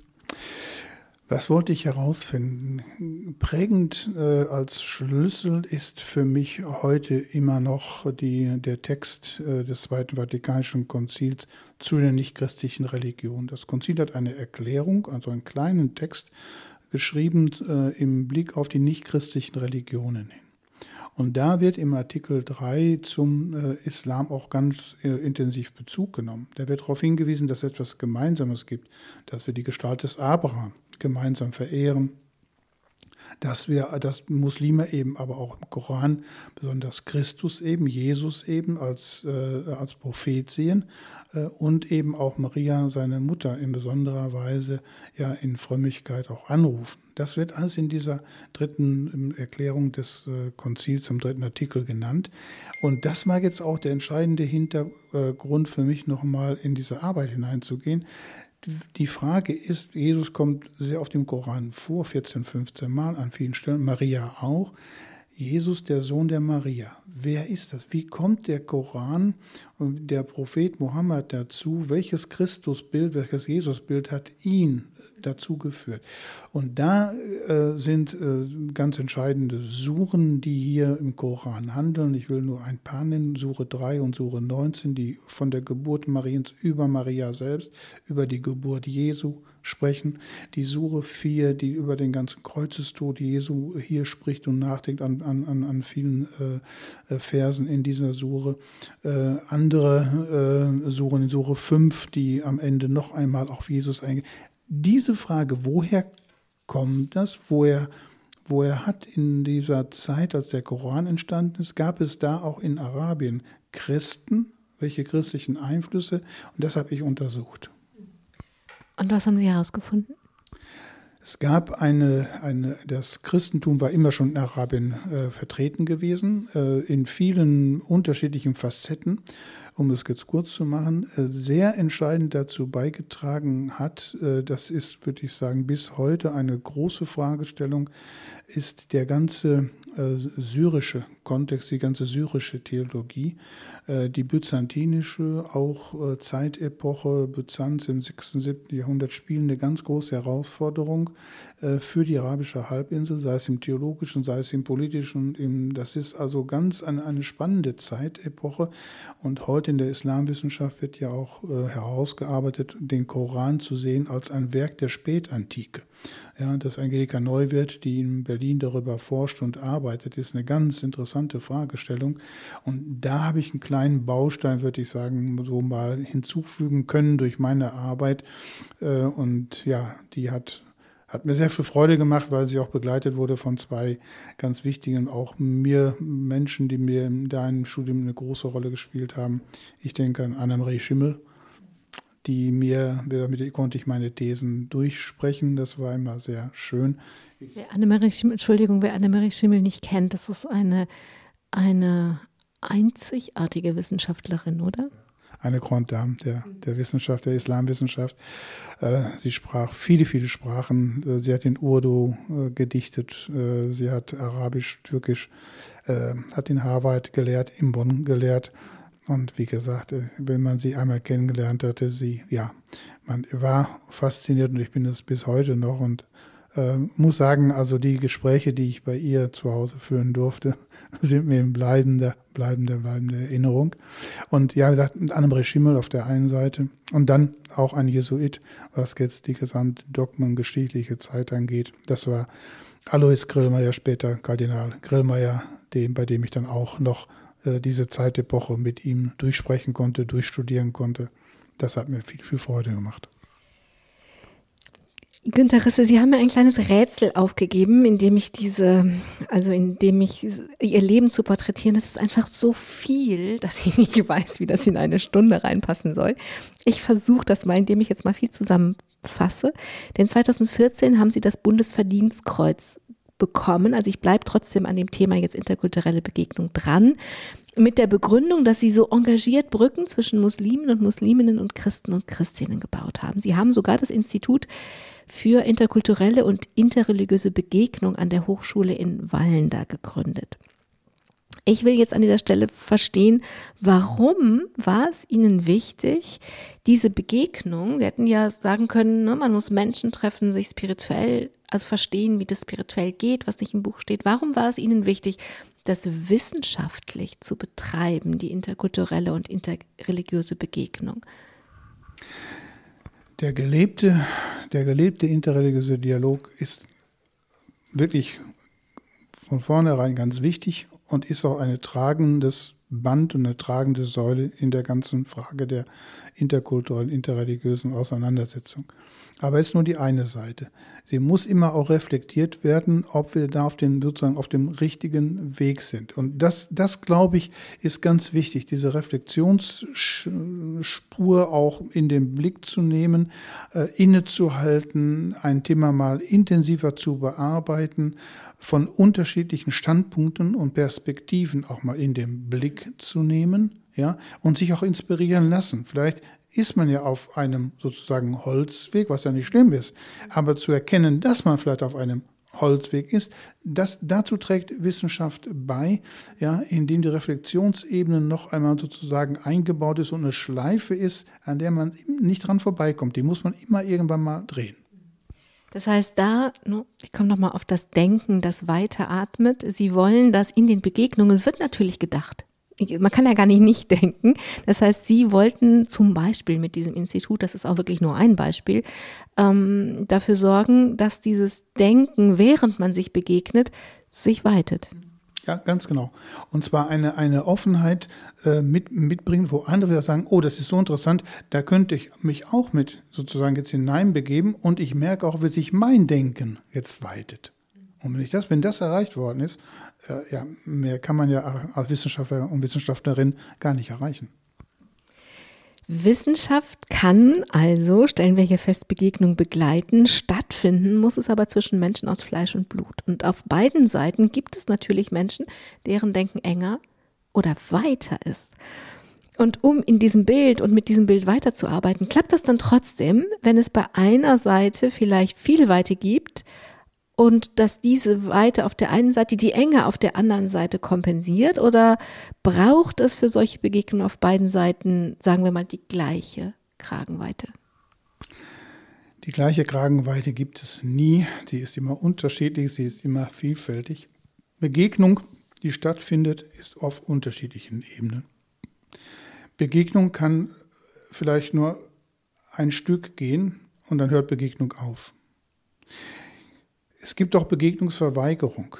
Was wollte ich herausfinden? Prägend äh, als Schlüssel ist für mich heute immer noch die, der Text äh, des Zweiten Vatikanischen Konzils zu der nichtchristlichen Religion. Das Konzil hat eine Erklärung, also einen kleinen Text, geschrieben äh, im Blick auf die nichtchristlichen Religionen hin. Und da wird im Artikel 3 zum äh, Islam auch ganz äh, intensiv Bezug genommen. Da wird darauf hingewiesen, dass es etwas Gemeinsames gibt, dass wir die Gestalt des Abraham gemeinsam verehren, dass wir, dass Muslime eben aber auch im Koran besonders Christus eben, Jesus eben als, äh, als Prophet sehen äh, und eben auch Maria, seine Mutter, in besonderer Weise ja in Frömmigkeit auch anrufen. Das wird alles in dieser dritten Erklärung des äh, Konzils im dritten Artikel genannt. Und das war jetzt auch der entscheidende Hintergrund für mich nochmal in diese Arbeit hineinzugehen, die Frage ist, Jesus kommt sehr auf dem Koran vor, 14, 15 Mal an vielen Stellen, Maria auch. Jesus, der Sohn der Maria. Wer ist das? Wie kommt der Koran und der Prophet Mohammed dazu? Welches Christusbild, welches Jesusbild hat ihn dazu geführt. Und da äh, sind äh, ganz entscheidende Suren, die hier im Koran handeln. Ich will nur ein paar nennen, Sure 3 und Sure 19, die von der Geburt Mariens über Maria selbst, über die Geburt Jesu sprechen. Die Sure 4, die über den ganzen Kreuzestod Jesu hier spricht und nachdenkt an, an, an vielen äh, äh, Versen in dieser Sure. Äh, andere äh, Suren in Sure 5, die am Ende noch einmal auf Jesus eingehen diese Frage, woher kommt das, woher, woher hat in dieser Zeit, als der Koran entstanden ist, gab es da auch in Arabien Christen, welche christlichen Einflüsse? Und das habe ich untersucht. Und was haben Sie herausgefunden? Es gab eine, eine, das Christentum war immer schon in Arabien äh, vertreten gewesen, äh, in vielen unterschiedlichen Facetten um es jetzt kurz zu machen, äh, sehr entscheidend dazu beigetragen hat, äh, das ist, würde ich sagen, bis heute eine große Fragestellung, ist der ganze äh, syrische Kontext, die ganze syrische Theologie, die byzantinische, auch Zeitepoche, Byzanz im 6. und 7. Jahrhundert spielen eine ganz große Herausforderung für die arabische Halbinsel, sei es im theologischen, sei es im politischen. das ist also ganz eine, spannende Zeitepoche und heute in der Islamwissenschaft wird ja auch äh, herausgearbeitet, den Koran zu sehen als ein Werk der Spätantike. Ja, dass Angelika Neuwirth, die in Berlin darüber forscht und arbeitet, ist eine ganz interessante Fragestellung. Und da habe ich einen kleinen Baustein, würde ich sagen, so mal hinzufügen können durch meine Arbeit. Äh, und ja, die hat hat mir sehr viel Freude gemacht, weil sie auch begleitet wurde von zwei ganz wichtigen, auch mir Menschen, die mir in deinem Studium eine große Rolle gespielt haben. Ich denke an Annemarie Schimmel, die mir, mit ihr konnte ich meine Thesen durchsprechen. Das war immer sehr schön. Wer Annemarie Schimmel, Entschuldigung, wer Annemarie Schimmel nicht kennt, das ist eine, eine einzigartige Wissenschaftlerin, oder? eine Grand Dame der, der Wissenschaft, der Islamwissenschaft. Äh, sie sprach viele, viele Sprachen. Äh, sie hat in Urdu äh, gedichtet, sie hat Arabisch, Türkisch, hat in Harvard gelehrt, in Bonn gelehrt. Und wie gesagt, wenn man sie einmal kennengelernt hatte, sie, ja, man war fasziniert und ich bin es bis heute noch und äh, muss sagen, also die Gespräche, die ich bei ihr zu Hause führen durfte, sind mir in bleibender, bleibender, bleibender Erinnerung. Und ja, wie gesagt, mit Annemarie Schimmel auf der einen Seite und dann auch ein Jesuit, was jetzt die gesamte dogmengeschichtliche Zeit angeht. Das war Alois Grillmeier, später Kardinal Grillmeier, dem, bei dem ich dann auch noch äh, diese Zeitepoche mit ihm durchsprechen konnte, durchstudieren konnte. Das hat mir viel, viel Freude gemacht. Günter Risse, Sie haben mir ein kleines Rätsel aufgegeben, in dem ich diese, also in dem ich Ihr Leben zu porträtieren, das ist einfach so viel, dass ich nicht weiß, wie das in eine Stunde reinpassen soll. Ich versuche das mal, indem ich jetzt mal viel zusammenfasse. Denn 2014 haben Sie das Bundesverdienstkreuz bekommen. Also ich bleibe trotzdem an dem Thema jetzt interkulturelle Begegnung dran. Mit der Begründung, dass sie so engagiert Brücken zwischen Muslimen und Musliminnen und Christen und Christinnen gebaut haben. Sie haben sogar das Institut für interkulturelle und interreligiöse Begegnung an der Hochschule in Wallenda gegründet. Ich will jetzt an dieser Stelle verstehen, warum war es Ihnen wichtig, diese Begegnung, Sie hätten ja sagen können, ne, man muss Menschen treffen, sich spirituell, also verstehen, wie das spirituell geht, was nicht im Buch steht. Warum war es Ihnen wichtig, das wissenschaftlich zu betreiben, die interkulturelle und interreligiöse Begegnung? Der gelebte, der gelebte interreligiöse Dialog ist wirklich von vornherein ganz wichtig und ist auch eine tragendes Band und eine tragende Säule in der ganzen Frage der interkulturellen, interreligiösen Auseinandersetzung. Aber es ist nur die eine Seite. Sie muss immer auch reflektiert werden, ob wir da auf, den, sozusagen auf dem richtigen Weg sind. Und das, das, glaube ich, ist ganz wichtig, diese Reflexionsspur auch in den Blick zu nehmen, äh, innezuhalten, ein Thema mal intensiver zu bearbeiten, von unterschiedlichen Standpunkten und Perspektiven auch mal in den Blick zu nehmen ja, und sich auch inspirieren lassen. Vielleicht ist man ja auf einem sozusagen Holzweg, was ja nicht schlimm ist, aber zu erkennen, dass man vielleicht auf einem Holzweg ist. Das, dazu trägt Wissenschaft bei, ja, indem die Reflexionsebene noch einmal sozusagen eingebaut ist und eine Schleife ist, an der man nicht dran vorbeikommt. Die muss man immer irgendwann mal drehen. Das heißt, da, ich komme nochmal auf das Denken, das weiteratmet. Sie wollen, dass in den Begegnungen wird natürlich gedacht man kann ja gar nicht nicht denken. Das heißt, Sie wollten zum Beispiel mit diesem Institut, das ist auch wirklich nur ein Beispiel, ähm, dafür sorgen, dass dieses Denken, während man sich begegnet, sich weitet. Ja, ganz genau. Und zwar eine, eine Offenheit äh, mit, mitbringen, wo andere sagen, oh, das ist so interessant, da könnte ich mich auch mit sozusagen jetzt hineinbegeben und ich merke auch, wie sich mein Denken jetzt weitet. Und wenn ich das, wenn das erreicht worden ist, äh, ja, mehr kann man ja als Wissenschaftler und Wissenschaftlerin gar nicht erreichen. Wissenschaft kann also, stellen wir hier fest, Begegnung begleiten, stattfinden, muss es aber zwischen Menschen aus Fleisch und Blut. Und auf beiden Seiten gibt es natürlich Menschen, deren Denken enger oder weiter ist. Und um in diesem Bild und mit diesem Bild weiterzuarbeiten, klappt das dann trotzdem, wenn es bei einer Seite vielleicht viel Weite gibt, und dass diese Weite auf der einen Seite die Enge auf der anderen Seite kompensiert oder braucht es für solche Begegnungen auf beiden Seiten, sagen wir mal, die gleiche Kragenweite? Die gleiche Kragenweite gibt es nie. Die ist immer unterschiedlich, sie ist immer vielfältig. Begegnung, die stattfindet, ist auf unterschiedlichen Ebenen. Begegnung kann vielleicht nur ein Stück gehen und dann hört Begegnung auf. Es gibt auch Begegnungsverweigerung.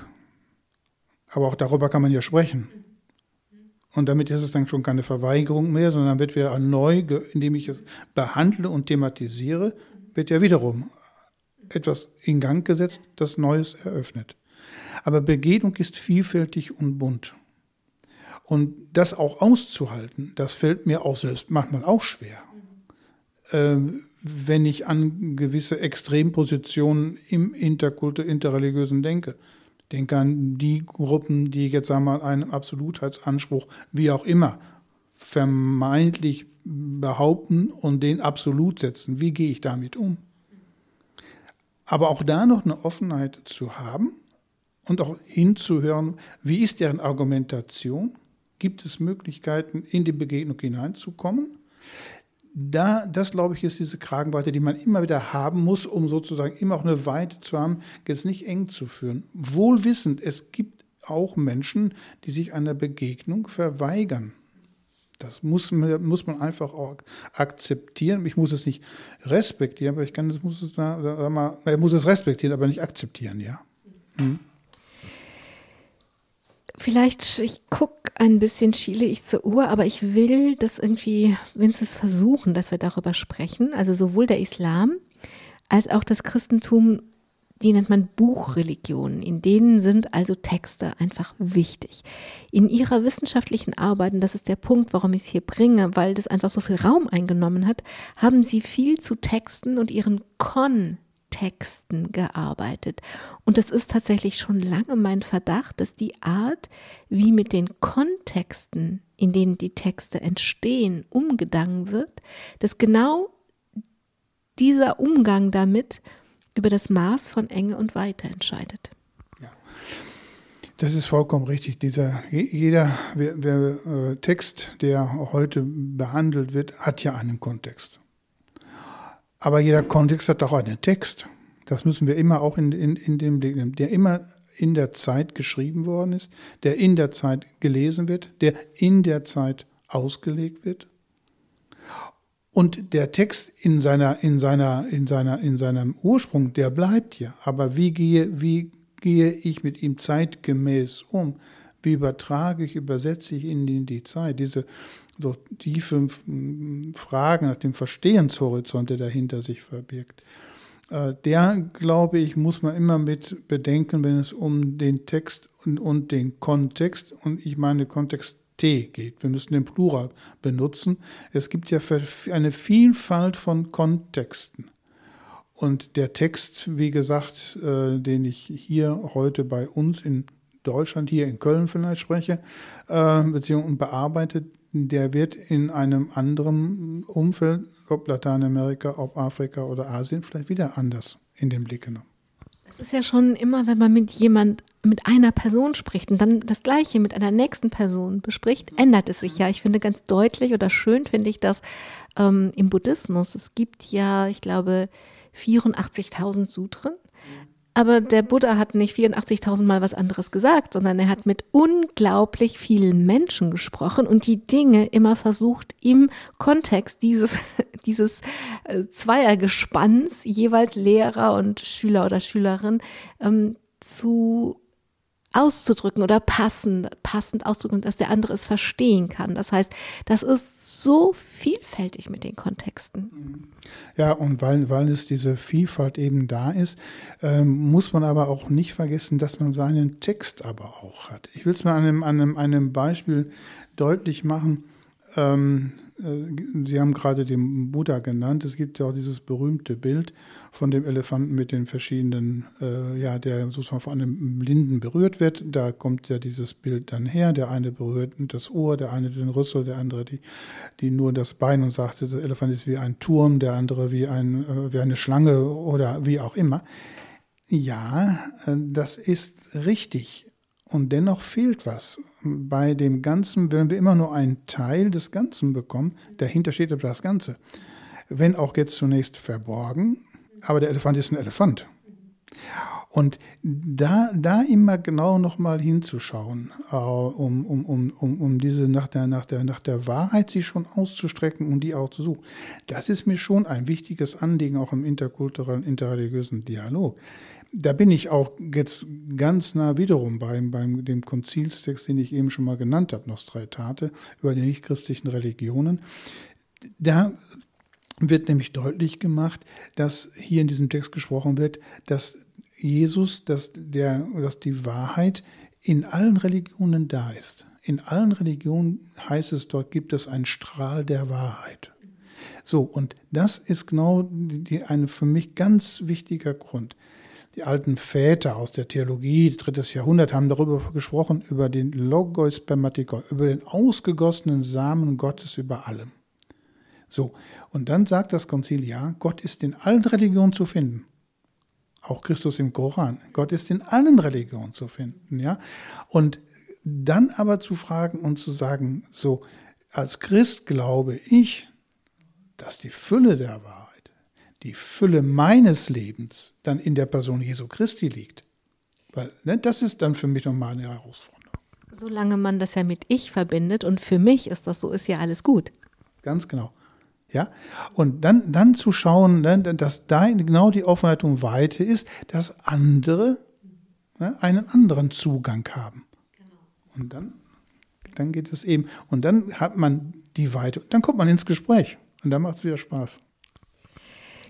Aber auch darüber kann man ja sprechen. Und damit ist es dann schon keine Verweigerung mehr, sondern wird wieder neu, indem ich es behandle und thematisiere, wird ja wiederum etwas in Gang gesetzt, das Neues eröffnet. Aber Begegnung ist vielfältig und bunt. Und das auch auszuhalten, das fällt mir auch selbst manchmal auch schwer. Ähm, wenn ich an gewisse Extrempositionen im interkultur interreligiösen denke. Denke an die Gruppen, die jetzt sagen wir mal einen Absolutheitsanspruch, wie auch immer, vermeintlich behaupten und den absolut setzen. Wie gehe ich damit um? Aber auch da noch eine Offenheit zu haben und auch hinzuhören, wie ist deren Argumentation? Gibt es Möglichkeiten, in die Begegnung hineinzukommen? Da, das glaube ich, ist diese Kragenweite, die man immer wieder haben muss, um sozusagen immer auch eine Weite zu haben, jetzt nicht eng zu führen. Wohlwissend, es gibt auch Menschen, die sich einer Begegnung verweigern. Das muss, muss man einfach auch akzeptieren. Ich muss es nicht respektieren, aber ich kann, das muss es, da, mal, ich muss es respektieren, aber nicht akzeptieren, ja. Hm. Vielleicht, ich gucke ein bisschen, schiele ich zur Uhr, aber ich will das irgendwie, wenigstens versuchen, dass wir darüber sprechen. Also sowohl der Islam als auch das Christentum, die nennt man Buchreligionen. In denen sind also Texte einfach wichtig. In ihrer wissenschaftlichen Arbeit, und das ist der Punkt, warum ich es hier bringe, weil das einfach so viel Raum eingenommen hat, haben sie viel zu Texten und ihren Kon Texten gearbeitet. Und es ist tatsächlich schon lange mein Verdacht, dass die Art, wie mit den Kontexten, in denen die Texte entstehen, umgegangen wird, dass genau dieser Umgang damit über das Maß von Enge und Weite entscheidet. Das ist vollkommen richtig. Dieser, jeder wer, wer, äh, Text, der heute behandelt wird, hat ja einen Kontext. Aber jeder Kontext hat doch einen Text. Das müssen wir immer auch in, in, in dem Blick nehmen, der immer in der Zeit geschrieben worden ist, der in der Zeit gelesen wird, der in der Zeit ausgelegt wird. Und der Text in seiner, in seiner, in seiner, in seinem Ursprung, der bleibt ja. Aber wie gehe, wie gehe ich mit ihm zeitgemäß um? Wie übertrage ich, übersetze ich ihn in die Zeit? Diese so tiefe Fragen nach dem Verstehenshorizont, der dahinter sich verbirgt. Äh, der, glaube ich, muss man immer mit bedenken, wenn es um den Text und, und den Kontext und ich meine Kontext T geht. Wir müssen den Plural benutzen. Es gibt ja eine Vielfalt von Kontexten. Und der Text, wie gesagt, äh, den ich hier heute bei uns in Deutschland, hier in Köln vielleicht spreche, äh, beziehungsweise bearbeitet, der wird in einem anderen Umfeld, ob Lateinamerika, ob Afrika oder Asien, vielleicht wieder anders in den Blick genommen. Es ist ja schon immer, wenn man mit jemand, mit einer Person spricht und dann das Gleiche mit einer nächsten Person bespricht, ändert es sich ja. Ich finde ganz deutlich oder schön finde ich das ähm, im Buddhismus. Es gibt ja, ich glaube, 84.000 Sutren. Aber der Buddha hat nicht 84.000 Mal was anderes gesagt, sondern er hat mit unglaublich vielen Menschen gesprochen und die Dinge immer versucht, im Kontext dieses, dieses äh, Zweiergespanns, jeweils Lehrer und Schüler oder Schülerin, ähm, zu auszudrücken oder passend, passend auszudrücken, dass der andere es verstehen kann. Das heißt, das ist so vielfältig mit den Kontexten. Ja, und weil, weil es diese Vielfalt eben da ist, ähm, muss man aber auch nicht vergessen, dass man seinen Text aber auch hat. Ich will es mal an einem, an einem, Beispiel deutlich machen. Ähm, äh, Sie haben gerade den Buddha genannt. Es gibt ja auch dieses berühmte Bild von dem Elefanten mit den verschiedenen, äh, ja, der sozusagen von einem Blinden berührt wird. Da kommt ja dieses Bild dann her. Der eine berührt das Ohr, der eine den Rüssel, der andere die, die nur das Bein und sagte, der Elefant ist wie ein Turm, der andere wie, ein, äh, wie eine Schlange oder wie auch immer. Ja, äh, das ist richtig. Und dennoch fehlt was. Bei dem Ganzen, wenn wir immer nur einen Teil des Ganzen bekommen, dahinter steht aber das Ganze. Wenn auch jetzt zunächst verborgen, aber der Elefant ist ein Elefant. Und da, da immer genau nochmal hinzuschauen, äh, um, um, um, um, um diese nach der, nach, der, nach der Wahrheit sich schon auszustrecken und die auch zu suchen, das ist mir schon ein wichtiges Anliegen, auch im interkulturellen, interreligiösen Dialog. Da bin ich auch jetzt ganz nah wiederum beim, beim dem Konzilstext, den ich eben schon mal genannt habe, Nosträtate, über die nichtchristlichen Religionen. Da wird nämlich deutlich gemacht, dass hier in diesem Text gesprochen wird, dass Jesus, dass, der, dass die Wahrheit in allen Religionen da ist. In allen Religionen heißt es, dort gibt es einen Strahl der Wahrheit. So, und das ist genau die, ein für mich ganz wichtiger Grund. Die alten Väter aus der Theologie, drittes Jahrhundert, haben darüber gesprochen, über den Logos Spermatikos, über den ausgegossenen Samen Gottes über allem. So, und dann sagt das Konzil, ja, Gott ist in allen Religionen zu finden. Auch Christus im Koran. Gott ist in allen Religionen zu finden, ja. Und dann aber zu fragen und zu sagen, so, als Christ glaube ich, dass die Fülle der Wahrheit, die Fülle meines Lebens dann in der Person Jesu Christi liegt. Weil ne, das ist dann für mich nochmal eine Herausforderung. Solange man das ja mit ich verbindet und für mich ist das so, ist ja alles gut. Ganz genau. Ja? Und dann, dann zu schauen, ne, dass da genau die Offenheit und Weite ist, dass andere ne, einen anderen Zugang haben. Und dann, dann geht es eben, und dann hat man die Weite, dann kommt man ins Gespräch und dann macht es wieder Spaß.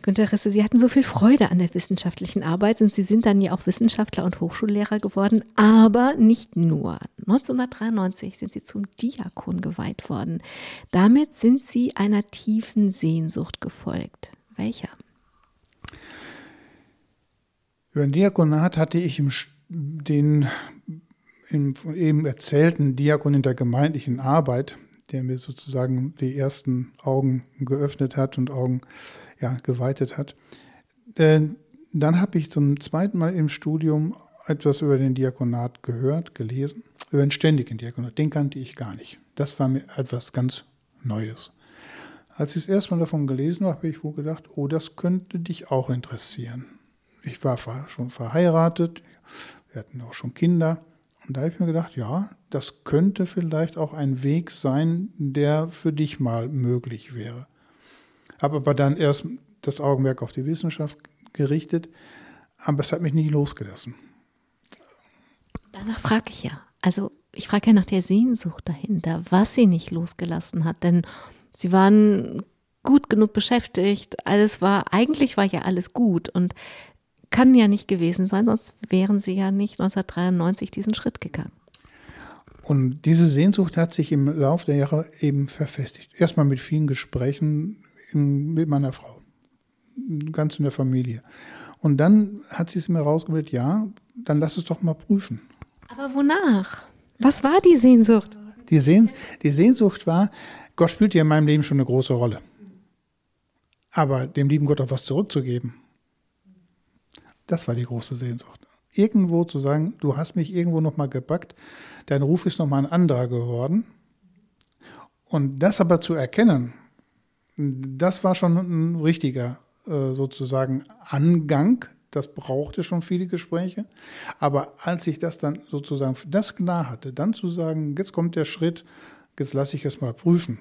Günter Risse, Sie hatten so viel Freude an der wissenschaftlichen Arbeit und Sie sind dann ja auch Wissenschaftler und Hochschullehrer geworden, aber nicht nur. 1993 sind Sie zum Diakon geweiht worden. Damit sind Sie einer tiefen Sehnsucht gefolgt. Welcher? Über den Diakonat hatte ich im, den im eben erzählten Diakon in der gemeindlichen Arbeit, der mir sozusagen die ersten Augen geöffnet hat und Augen ja, geweitet hat. Äh, dann habe ich zum zweiten Mal im Studium etwas über den Diakonat gehört, gelesen, über den ständigen Diakonat. Den kannte ich gar nicht. Das war mir etwas ganz Neues. Als ich das erste Mal davon gelesen habe, habe ich wohl gedacht, oh, das könnte dich auch interessieren. Ich war schon verheiratet, wir hatten auch schon Kinder. Und da habe ich mir gedacht, ja, das könnte vielleicht auch ein Weg sein, der für dich mal möglich wäre habe aber dann erst das Augenmerk auf die Wissenschaft gerichtet, aber es hat mich nie losgelassen. Danach frage ich ja. Also ich frage ja nach der Sehnsucht dahinter, was sie nicht losgelassen hat, denn sie waren gut genug beschäftigt, alles war, eigentlich war ja alles gut und kann ja nicht gewesen sein, sonst wären sie ja nicht 1993 diesen Schritt gegangen. Und diese Sehnsucht hat sich im Laufe der Jahre eben verfestigt. Erstmal mit vielen Gesprächen in, mit meiner Frau, ganz in der Familie. Und dann hat sie es mir rausgebildet, ja, dann lass es doch mal prüfen. Aber wonach? Was war die Sehnsucht? Die, Sehn, die Sehnsucht war, Gott spielt ja in meinem Leben schon eine große Rolle. Aber dem lieben Gott auch was zurückzugeben, Das war die große Sehnsucht. Irgendwo zu sagen, du hast mich irgendwo nochmal gepackt, dein Ruf ist nochmal ein anderer geworden. Und das aber zu erkennen, das war schon ein richtiger äh, sozusagen Angang. Das brauchte schon viele Gespräche. Aber als ich das dann sozusagen für das klar hatte, dann zu sagen, jetzt kommt der Schritt, jetzt lasse ich es mal prüfen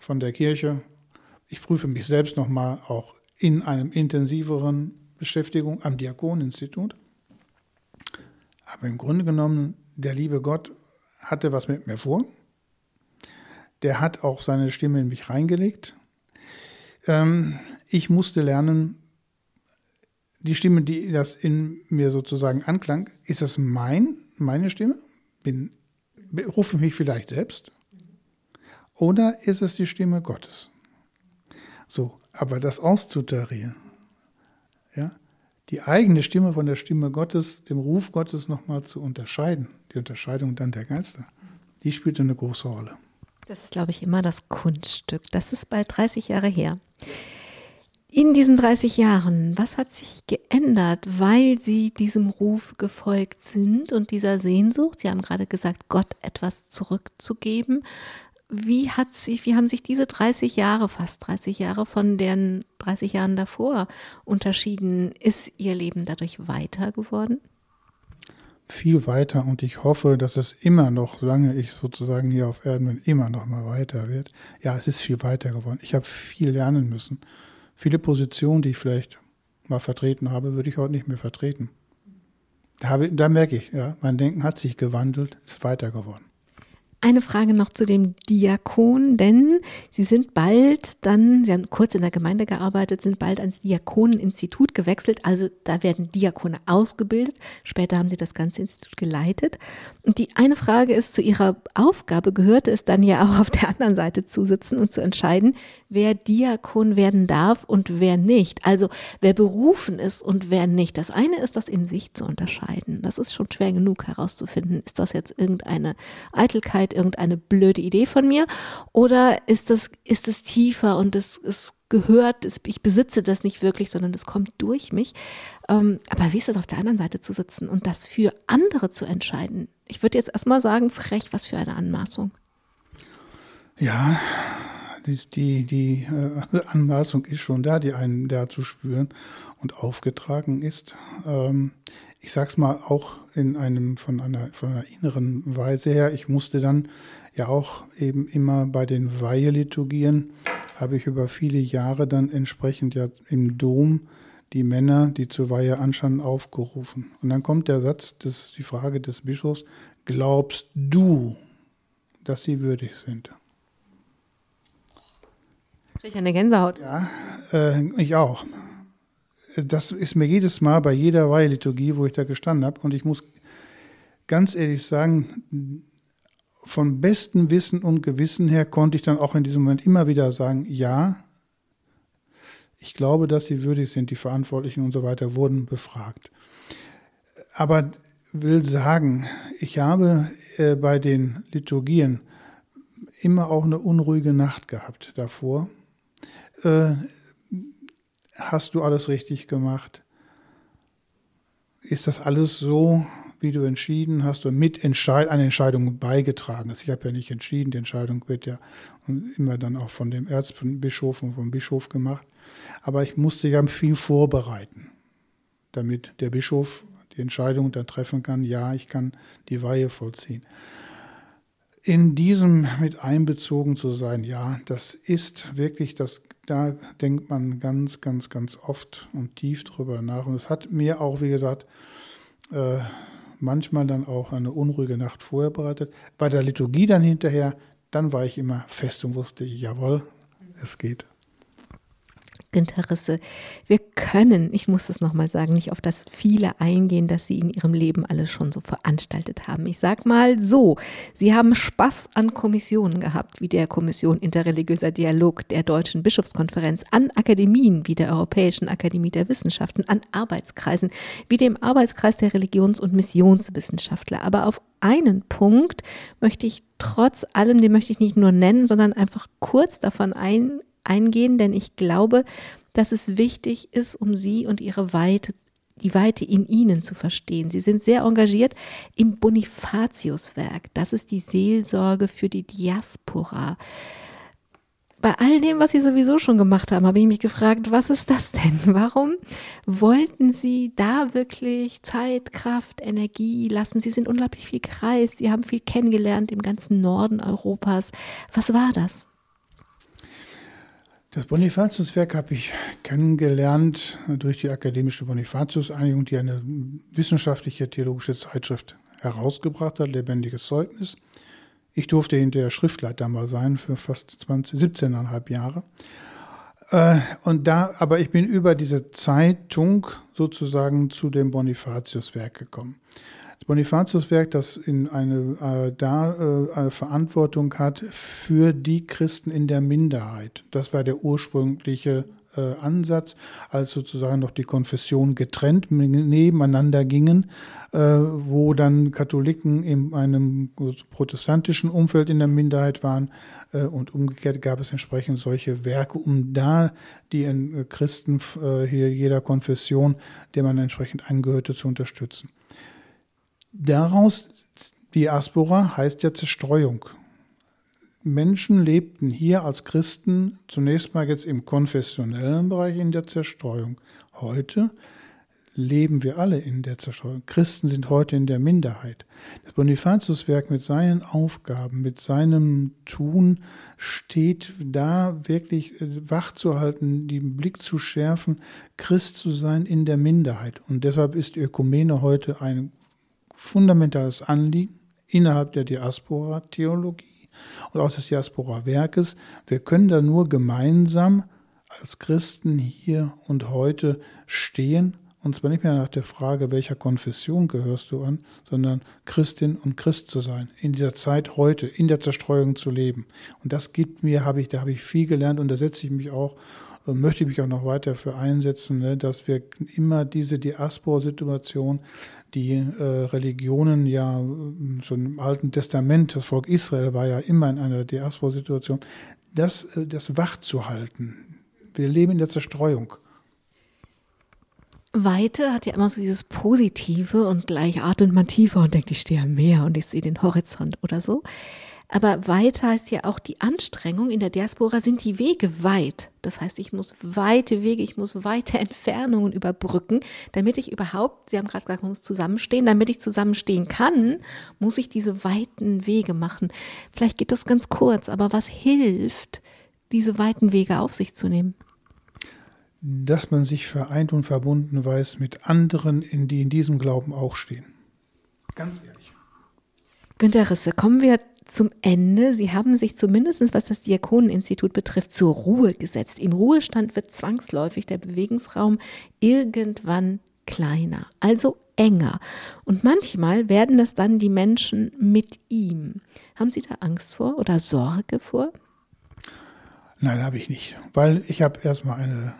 von der Kirche. Ich prüfe mich selbst nochmal auch in einem intensiveren Beschäftigung am Diakoninstitut. Aber im Grunde genommen, der liebe Gott hatte was mit mir vor. Der hat auch seine Stimme in mich reingelegt. Ähm, ich musste lernen, die Stimme, die das in mir sozusagen anklang, ist das mein, meine Stimme? Bin, rufe mich vielleicht selbst? Oder ist es die Stimme Gottes? So, aber das auszutarieren, die eigene Stimme von der Stimme Gottes, dem Ruf Gottes nochmal zu unterscheiden, die Unterscheidung dann der Geister, die spielt eine große Rolle. Das ist, glaube ich, immer das Kunststück. Das ist bald 30 Jahre her. In diesen 30 Jahren, was hat sich geändert, weil Sie diesem Ruf gefolgt sind und dieser Sehnsucht? Sie haben gerade gesagt, Gott etwas zurückzugeben. Wie, hat sich, wie haben sich diese 30 Jahre, fast 30 Jahre von den 30 Jahren davor unterschieden? Ist Ihr Leben dadurch weiter geworden? Viel weiter und ich hoffe, dass es immer noch, solange ich sozusagen hier auf Erden bin, immer noch mal weiter wird. Ja, es ist viel weiter geworden. Ich habe viel lernen müssen. Viele Positionen, die ich vielleicht mal vertreten habe, würde ich heute nicht mehr vertreten. Da, da merke ich, ja, mein Denken hat sich gewandelt, ist weiter geworden. Eine Frage noch zu dem Diakon, denn Sie sind bald dann, Sie haben kurz in der Gemeinde gearbeitet, sind bald ans Diakoneninstitut gewechselt. Also da werden Diakone ausgebildet. Später haben Sie das ganze Institut geleitet. Und die eine Frage ist, zu Ihrer Aufgabe gehörte es dann ja auch auf der anderen Seite zu sitzen und zu entscheiden, wer Diakon werden darf und wer nicht. Also wer berufen ist und wer nicht. Das eine ist, das in sich zu unterscheiden. Das ist schon schwer genug herauszufinden. Ist das jetzt irgendeine Eitelkeit, irgendeine blöde Idee von mir? Oder ist das, ist es tiefer und es, es gehört, es, ich besitze das nicht wirklich, sondern es kommt durch mich. Ähm, aber wie ist das auf der anderen Seite zu sitzen und das für andere zu entscheiden? Ich würde jetzt erstmal sagen, frech, was für eine Anmaßung. Ja, die, die, die äh, Anmaßung ist schon da, die einen da zu spüren und aufgetragen ist. Ähm, ich sage es mal auch in einem von einer von einer inneren Weise her. Ich musste dann ja auch eben immer bei den Weiheliturgien habe ich über viele Jahre dann entsprechend ja im Dom die Männer, die zur Weihe anschauen, aufgerufen. Und dann kommt der Satz, des, die Frage des Bischofs, glaubst du, dass sie würdig sind? Kriege ich eine Gänsehaut. Ja, äh, ich auch. Das ist mir jedes Mal bei jeder Weiheliturgie, wo ich da gestanden habe. Und ich muss ganz ehrlich sagen, von bestem Wissen und Gewissen her konnte ich dann auch in diesem Moment immer wieder sagen, ja, ich glaube, dass sie würdig sind, die Verantwortlichen und so weiter wurden befragt. Aber will sagen, ich habe äh, bei den Liturgien immer auch eine unruhige Nacht gehabt davor äh, hast du alles richtig gemacht? Ist das alles so, wie du entschieden hast und mit Entscheid eine Entscheidung beigetragen hast? Ich habe ja nicht entschieden, die Entscheidung wird ja immer dann auch von dem Erzbischof und vom Bischof gemacht. Aber ich musste ja viel vorbereiten, damit der Bischof die Entscheidung dann treffen kann, ja, ich kann die Weihe vollziehen in diesem mit einbezogen zu sein, ja, das ist wirklich das da denkt man ganz, ganz, ganz oft und tief drüber nach. Und es hat mir auch, wie gesagt, äh, manchmal dann auch eine unruhige Nacht vorher bereitet. Bei der Liturgie dann hinterher, dann war ich immer fest und wusste, jawohl, es geht. Günter Risse, wir können, ich muss es nochmal sagen, nicht auf das viele eingehen, das Sie in Ihrem Leben alles schon so veranstaltet haben. Ich sage mal so, Sie haben Spaß an Kommissionen gehabt, wie der Kommission Interreligiöser Dialog der Deutschen Bischofskonferenz, an Akademien wie der Europäischen Akademie der Wissenschaften, an Arbeitskreisen wie dem Arbeitskreis der Religions- und Missionswissenschaftler. Aber auf einen Punkt möchte ich trotz allem, den möchte ich nicht nur nennen, sondern einfach kurz davon ein, eingehen, denn ich glaube, dass es wichtig ist, um sie und ihre Weite die Weite in ihnen zu verstehen. Sie sind sehr engagiert im Bonifatiuswerk. Das ist die Seelsorge für die Diaspora. Bei all dem, was Sie sowieso schon gemacht haben, habe ich mich gefragt, was ist das denn? Warum wollten Sie da wirklich Zeit, Kraft, Energie lassen? Sie sind unglaublich viel gereist, Sie haben viel kennengelernt im ganzen Norden Europas. Was war das? Das Bonifatiuswerk habe ich kennengelernt durch die Akademische Bonifatius-Einigung, die eine wissenschaftliche theologische Zeitschrift herausgebracht hat, Lebendiges Zeugnis. Ich durfte hinterher Schriftleiter mal sein für fast 20, 17,5 Jahre. Äh, und da, aber ich bin über diese Zeitung sozusagen zu dem Bonifatiuswerk gekommen. Das Bonifatiuswerk, das in eine, äh, da äh, eine Verantwortung hat für die Christen in der Minderheit. Das war der ursprüngliche äh, Ansatz, als sozusagen noch die Konfessionen getrennt nebeneinander gingen, äh, wo dann Katholiken in einem protestantischen Umfeld in der Minderheit waren äh, und umgekehrt gab es entsprechend solche Werke, um da die äh, Christen hier jeder Konfession, der man entsprechend angehörte, zu unterstützen. Daraus, Diaspora heißt ja Zerstreuung. Menschen lebten hier als Christen zunächst mal jetzt im konfessionellen Bereich in der Zerstreuung. Heute leben wir alle in der Zerstreuung. Christen sind heute in der Minderheit. Das Bonifatiuswerk mit seinen Aufgaben, mit seinem Tun steht da wirklich äh, wach zu halten, den Blick zu schärfen, Christ zu sein in der Minderheit. Und deshalb ist Ökumene heute ein fundamentales Anliegen innerhalb der Diaspora-Theologie und auch des Diaspora-Werkes. Wir können da nur gemeinsam als Christen hier und heute stehen und zwar nicht mehr nach der Frage, welcher Konfession gehörst du an, sondern Christin und Christ zu sein, in dieser Zeit heute, in der Zerstreuung zu leben. Und das gibt mir, habe ich, da habe ich viel gelernt und da setze ich mich auch möchte mich auch noch weiter für einsetzen, ne, dass wir immer diese Diaspora-Situation, die äh, Religionen ja äh, schon im Alten Testament, das Volk Israel war ja immer in einer Diaspora-Situation, das, äh, das wach. Wir leben in der Zerstreuung. Weite hat ja immer so dieses Positive und gleich atmet man tiefer und denkt, ich stehe am Meer und ich sehe den Horizont oder so. Aber weit heißt ja auch die Anstrengung. In der Diaspora sind die Wege weit. Das heißt, ich muss weite Wege, ich muss weite Entfernungen überbrücken, damit ich überhaupt, Sie haben gerade gesagt, man muss zusammenstehen, damit ich zusammenstehen kann, muss ich diese weiten Wege machen. Vielleicht geht das ganz kurz, aber was hilft, diese weiten Wege auf sich zu nehmen? Dass man sich vereint und verbunden weiß mit anderen, die in diesem Glauben auch stehen. Ganz ehrlich. Günter Risse, kommen wir zum Ende. Sie haben sich zumindest, was das Diakoneninstitut betrifft, zur Ruhe gesetzt. Im Ruhestand wird zwangsläufig der Bewegungsraum irgendwann kleiner, also enger. Und manchmal werden das dann die Menschen mit ihm. Haben Sie da Angst vor oder Sorge vor? Nein, habe ich nicht, weil ich habe erstmal eine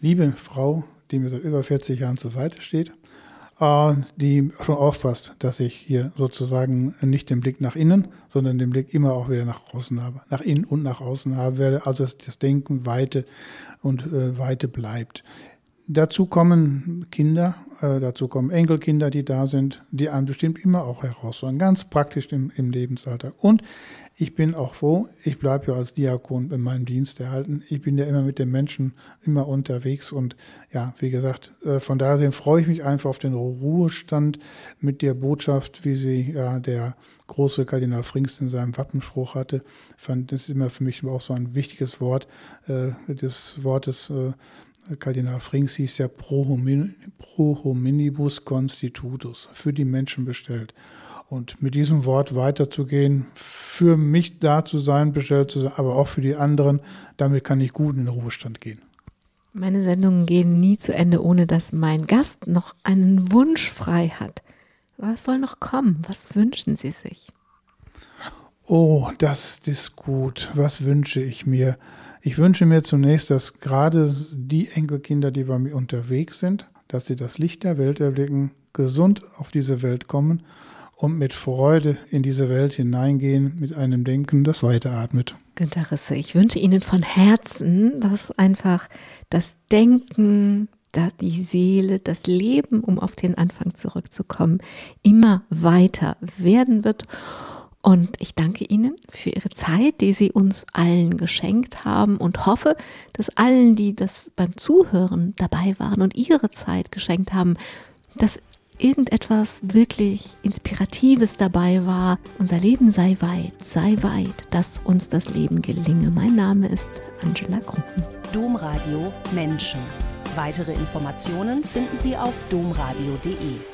liebe Frau, die mir seit über 40 Jahren zur Seite steht die schon aufpasst, dass ich hier sozusagen nicht den Blick nach innen, sondern den Blick immer auch wieder nach außen habe, nach innen und nach außen habe werde, also dass das Denken weite und äh, weite bleibt. Dazu kommen Kinder, äh, dazu kommen Enkelkinder, die da sind, die einem bestimmt immer auch herausfordern, ganz praktisch im, im Lebensalltag. Und ich bin auch froh, ich bleibe ja als Diakon in meinem Dienst erhalten. Ich bin ja immer mit den Menschen immer unterwegs und ja, wie gesagt, äh, von daher freue ich mich einfach auf den Ruhestand mit der Botschaft, wie sie ja der große Kardinal Frings in seinem Wappenspruch hatte. Fand, das ist immer für mich auch so ein wichtiges Wort, äh, des Wortes äh, Kardinal Frings hieß ja pro hominibus constitutus, für die Menschen bestellt. Und mit diesem Wort weiterzugehen, für mich da zu sein, bestellt zu sein, aber auch für die anderen, damit kann ich gut in den Ruhestand gehen. Meine Sendungen gehen nie zu Ende, ohne dass mein Gast noch einen Wunsch frei hat. Was soll noch kommen? Was wünschen Sie sich? Oh, das ist gut. Was wünsche ich mir? Ich wünsche mir zunächst, dass gerade die Enkelkinder, die bei mir unterwegs sind, dass sie das Licht der Welt erblicken, gesund auf diese Welt kommen und mit Freude in diese Welt hineingehen, mit einem Denken, das weiteratmet. Günter Risse, ich wünsche Ihnen von Herzen, dass einfach das Denken die Seele, das Leben, um auf den Anfang zurückzukommen, immer weiter werden wird. Und ich danke Ihnen für Ihre Zeit, die Sie uns allen geschenkt haben und hoffe, dass allen, die das beim Zuhören dabei waren und ihre Zeit geschenkt haben, dass irgendetwas wirklich Inspiratives dabei war. Unser Leben sei weit, sei weit, dass uns das Leben gelinge. Mein Name ist Angela Krumpen. Domradio Menschen. Weitere Informationen finden Sie auf domradio.de.